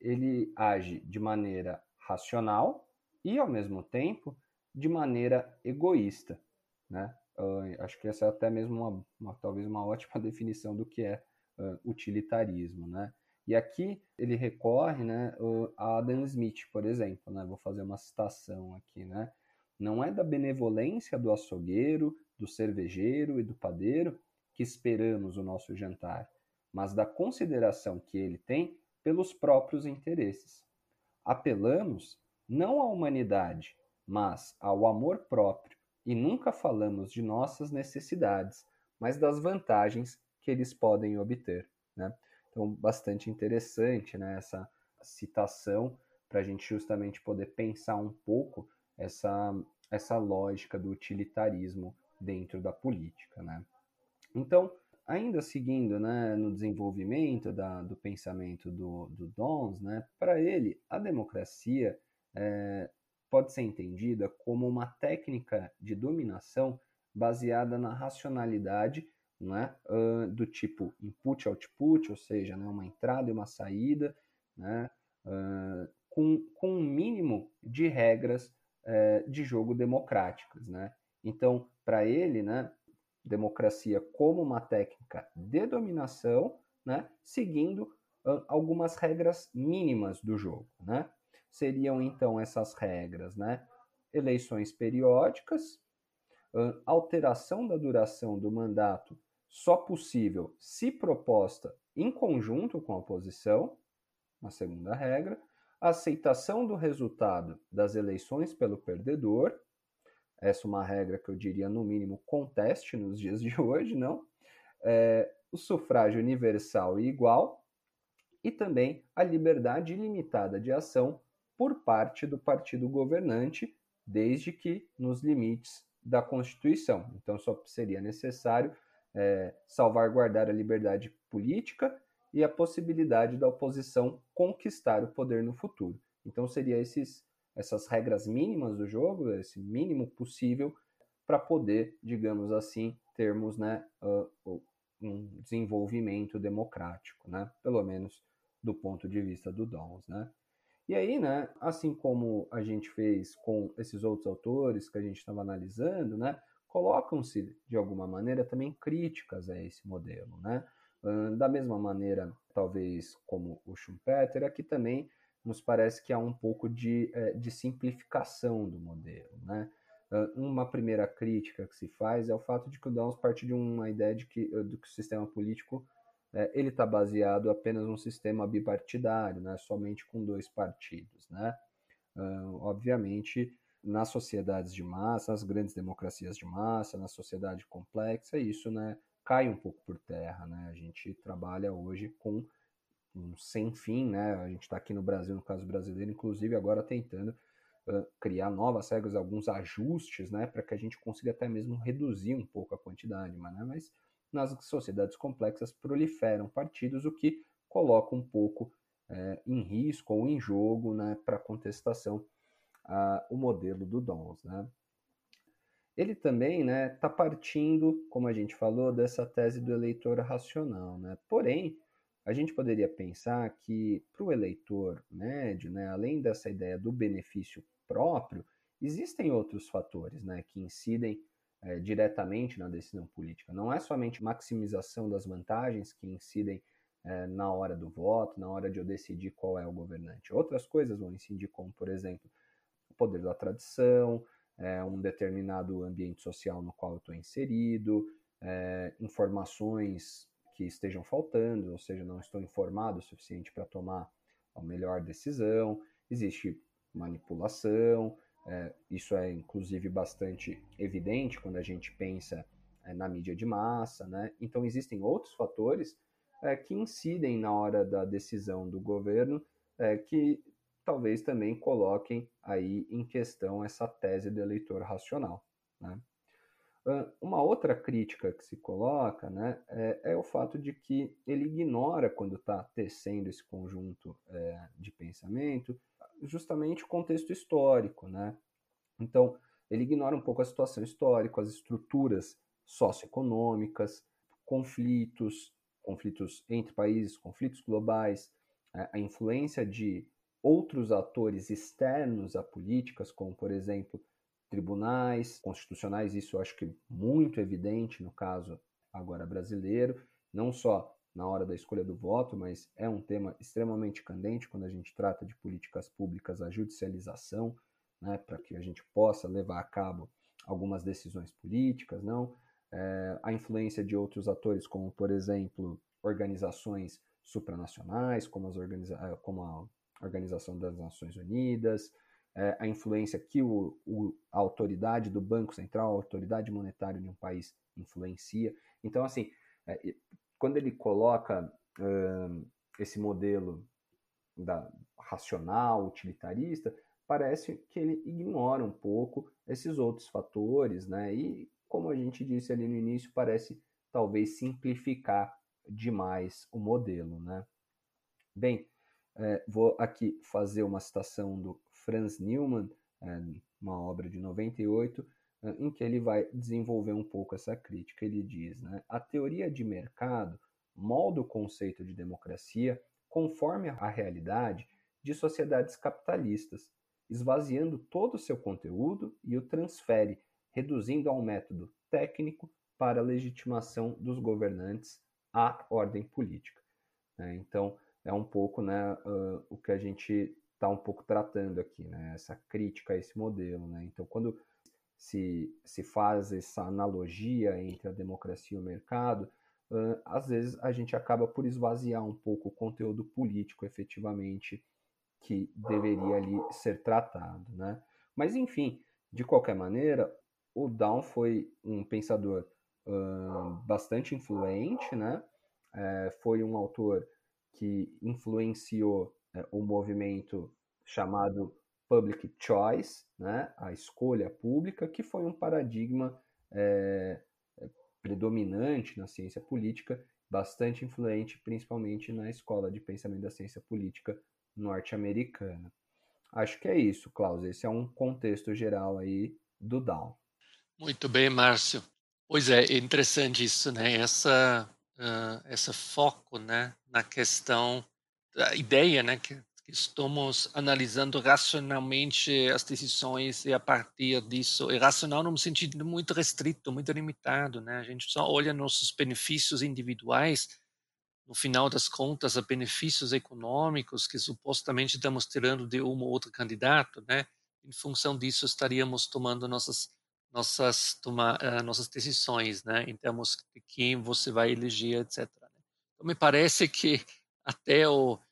Speaker 2: ele age de maneira racional e, ao mesmo tempo, de maneira egoísta. Né? Uh, acho que essa é até mesmo uma, uma, talvez uma ótima definição do que é uh, utilitarismo, né? E aqui ele recorre, né, a Adam Smith, por exemplo, né? Vou fazer uma citação aqui, né? Não é da benevolência do açougueiro, do cervejeiro e do padeiro que esperamos o nosso jantar, mas da consideração que ele tem pelos próprios interesses. Apelamos não à humanidade, mas ao amor próprio e nunca falamos de nossas necessidades, mas das vantagens que eles podem obter. Né? Então, bastante interessante né, essa citação para a gente justamente poder pensar um pouco essa, essa lógica do utilitarismo dentro da política. Né? Então, ainda seguindo né, no desenvolvimento da, do pensamento do, do Dons, né, para ele, a democracia é, pode ser entendida como uma técnica de dominação baseada na racionalidade né, uh, do tipo input-output, ou seja, né, uma entrada e uma saída, né, uh, com, com um mínimo de regras uh, de jogo democráticas. Né? Então, para ele, né, democracia como uma técnica de dominação, né, seguindo algumas regras mínimas do jogo. Né? seriam então essas regras, né? Eleições periódicas, alteração da duração do mandato só possível se proposta em conjunto com a oposição, uma segunda regra, aceitação do resultado das eleições pelo perdedor, essa é uma regra que eu diria no mínimo conteste nos dias de hoje, não? É, o sufrágio universal e igual e também a liberdade ilimitada de ação por parte do partido governante, desde que nos limites da Constituição. Então, só seria necessário é, salvaguardar a liberdade política e a possibilidade da oposição conquistar o poder no futuro. Então, seria esses, essas regras mínimas do jogo, esse mínimo possível, para poder, digamos assim, termos né, um desenvolvimento democrático, né? pelo menos do ponto de vista do Dawes. Né? E aí, né, assim como a gente fez com esses outros autores que a gente estava analisando, né, colocam-se de alguma maneira também críticas a esse modelo, né? Da mesma maneira, talvez como o Schumpeter, aqui também nos parece que há um pouco de, é, de simplificação do modelo, né? Uma primeira crítica que se faz é o fato de que o Dawes parte de uma ideia de que, de que o sistema político é, ele está baseado apenas num sistema bipartidário, né, somente com dois partidos. Né? Obviamente, nas sociedades de massa, nas grandes democracias de massa, na sociedade complexa, isso né, cai um pouco por terra, né? A gente trabalha hoje com um sem fim, né? A gente está aqui no Brasil, no caso brasileiro, inclusive agora tentando uh, criar novas regras, alguns ajustes, né? Para que a gente consiga até mesmo reduzir um pouco a quantidade, mas, né? mas nas sociedades complexas proliferam partidos, o que coloca um pouco é, em risco ou em jogo né, para contestação uh, o modelo do Dons. Né? Ele também está né, tá partindo, como a gente falou, dessa tese do eleitor racional. Né? Porém, a gente poderia pensar que para o eleitor médio, né, além dessa ideia do benefício próprio, existem outros fatores né, que incidem é, diretamente na decisão política. Não é somente maximização das vantagens que incidem é, na hora do voto, na hora de eu decidir qual é o governante. Outras coisas vão incidir, como, por exemplo, o poder da tradição, é, um determinado ambiente social no qual eu estou inserido, informações que estejam faltando, ou seja, não estou informado o suficiente para tomar a melhor decisão, existe manipulação, é, isso é inclusive bastante evidente quando a gente pensa é, na mídia de massa, né? Então existem outros fatores é, que incidem na hora da decisão do governo é, que talvez também coloquem aí em questão essa tese do eleitor racional, né? Uma outra crítica que se coloca né, é, é o fato de que ele ignora, quando está tecendo esse conjunto é, de pensamento, justamente o contexto histórico. Né? Então, ele ignora um pouco a situação histórica, as estruturas socioeconômicas, conflitos, conflitos entre países, conflitos globais, é, a influência de outros atores externos a políticas, como, por exemplo, tribunais constitucionais, isso eu acho que muito evidente no caso agora brasileiro, não só na hora da escolha do voto, mas é um tema extremamente candente quando a gente trata de políticas públicas, a judicialização, né, para que a gente possa levar a cabo algumas decisões políticas, não? É, a influência de outros atores, como por exemplo organizações supranacionais, como, as organiza como a Organização das Nações Unidas, é, a influência que o, o, a autoridade do Banco Central, a autoridade monetária de um país influencia. Então, assim, é, quando ele coloca uh, esse modelo da, racional, utilitarista, parece que ele ignora um pouco esses outros fatores, né? E, como a gente disse ali no início, parece talvez simplificar demais o modelo, né? Bem, é, vou aqui fazer uma citação do Franz Neumann, é, uma obra de 98, é, em que ele vai desenvolver um pouco essa crítica. Ele diz: né, a teoria de mercado molda o conceito de democracia conforme a realidade de sociedades capitalistas, esvaziando todo o seu conteúdo e o transfere, reduzindo a um método técnico para a legitimação dos governantes à ordem política. Né. Então, é um pouco né, o que a gente está um pouco tratando aqui, né? Essa crítica a esse modelo, né? Então, quando se, se faz essa analogia entre a democracia e o mercado, uh, às vezes a gente acaba por esvaziar um pouco o conteúdo político efetivamente que deveria ali ser tratado, né? Mas enfim, de qualquer maneira, o Down foi um pensador uh, bastante influente, né? É, foi um autor que influenciou é, o movimento chamado Public Choice, né, a escolha pública, que foi um paradigma é, predominante na ciência política, bastante influente, principalmente na escola de pensamento da ciência política norte-americana. Acho que é isso, Klaus. Esse é um contexto geral aí do Down.
Speaker 3: Muito bem, Márcio. Pois é, é interessante isso, né? Essa, uh, esse foco, né, na questão a ideia, né, que, que estamos analisando racionalmente as decisões e a partir disso, e racional num sentido muito restrito, muito limitado, né? A gente só olha nossos benefícios individuais, no final das contas, a benefícios econômicos que supostamente estamos tirando de um ou outro candidato, né? Em função disso, estaríamos tomando nossas nossas toma, uh, nossas decisões, né? Em termos de quem você vai eleger, etc. Né? Então, me parece que até o eh,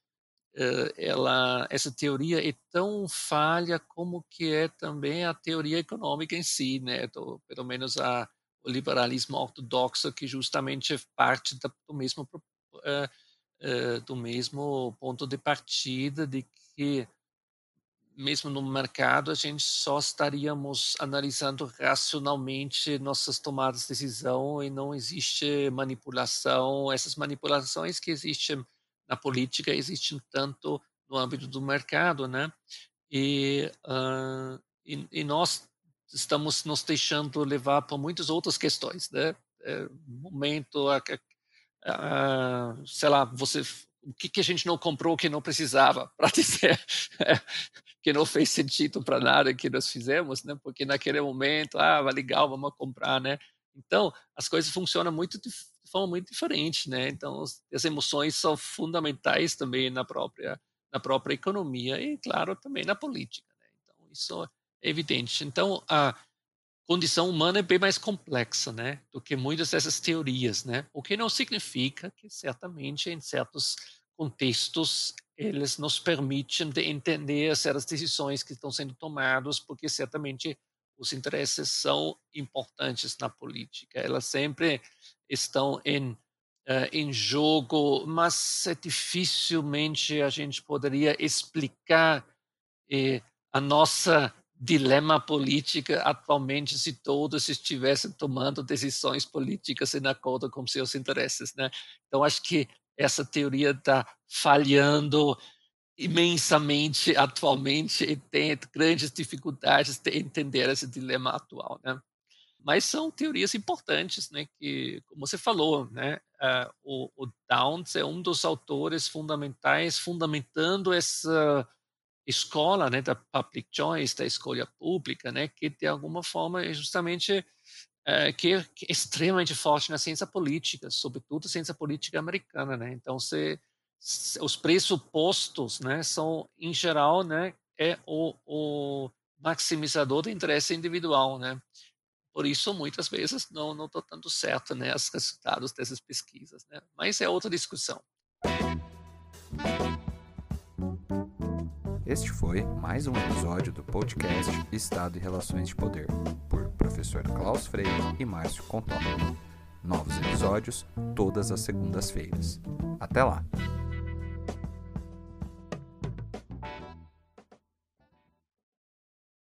Speaker 3: ela, essa teoria é tão falha como que é também a teoria econômica em si, né? Pelo menos a, o liberalismo ortodoxo, que justamente parte do mesmo uh, uh, do mesmo ponto de partida de que mesmo no mercado, a gente só estaríamos analisando racionalmente nossas tomadas de decisão e não existe manipulação. Essas manipulações que existem na política existem tanto no âmbito do mercado, né? E, uh, e, e, nós estamos nos deixando levar por muitas outras questões, né? É, momento, a, a, a, sei lá, você o que, que a gente não comprou que não precisava, para dizer que não fez sentido para nada que nós fizemos, né? Porque naquele momento, ah, legal, vamos comprar, né? Então, as coisas funcionam muito de forma muito diferente, né? Então, as emoções são fundamentais também na própria na própria economia e, claro, também na política. Né? Então, isso é evidente. Então, a condição humana é bem mais complexa, né, do que muitas dessas teorias, né? O que não significa que certamente em certos contextos eles nos permitem de entender certas decisões que estão sendo tomadas, porque certamente os interesses são importantes na política. Elas sempre estão em uh, em jogo, mas é dificilmente a gente poderia explicar eh, a nossa dilema política atualmente se todos estivessem tomando decisões políticas em acordo com seus interesses, né? Então acho que essa teoria está falhando imensamente atualmente e tem grandes dificuldades de entender esse dilema atual, né? Mas são teorias importantes, né? Que, como você falou, né? Uh, o, o Downs é um dos autores fundamentais fundamentando essa escola, né, da public choice, da escolha pública, né, que de alguma forma é justamente é, que, é, extremamente forte na ciência política, sobretudo ciência política americana, né. Então, se, os pressupostos, né, são em geral, né, é o, o maximizador do interesse individual, né. Por isso, muitas vezes não não dando certo, né, os resultados dessas pesquisas, né. Mas é outra discussão.
Speaker 1: Este foi mais um episódio do podcast Estado e Relações de Poder, por professor Klaus Freire e Márcio Contó. Novos episódios todas as segundas-feiras. Até lá!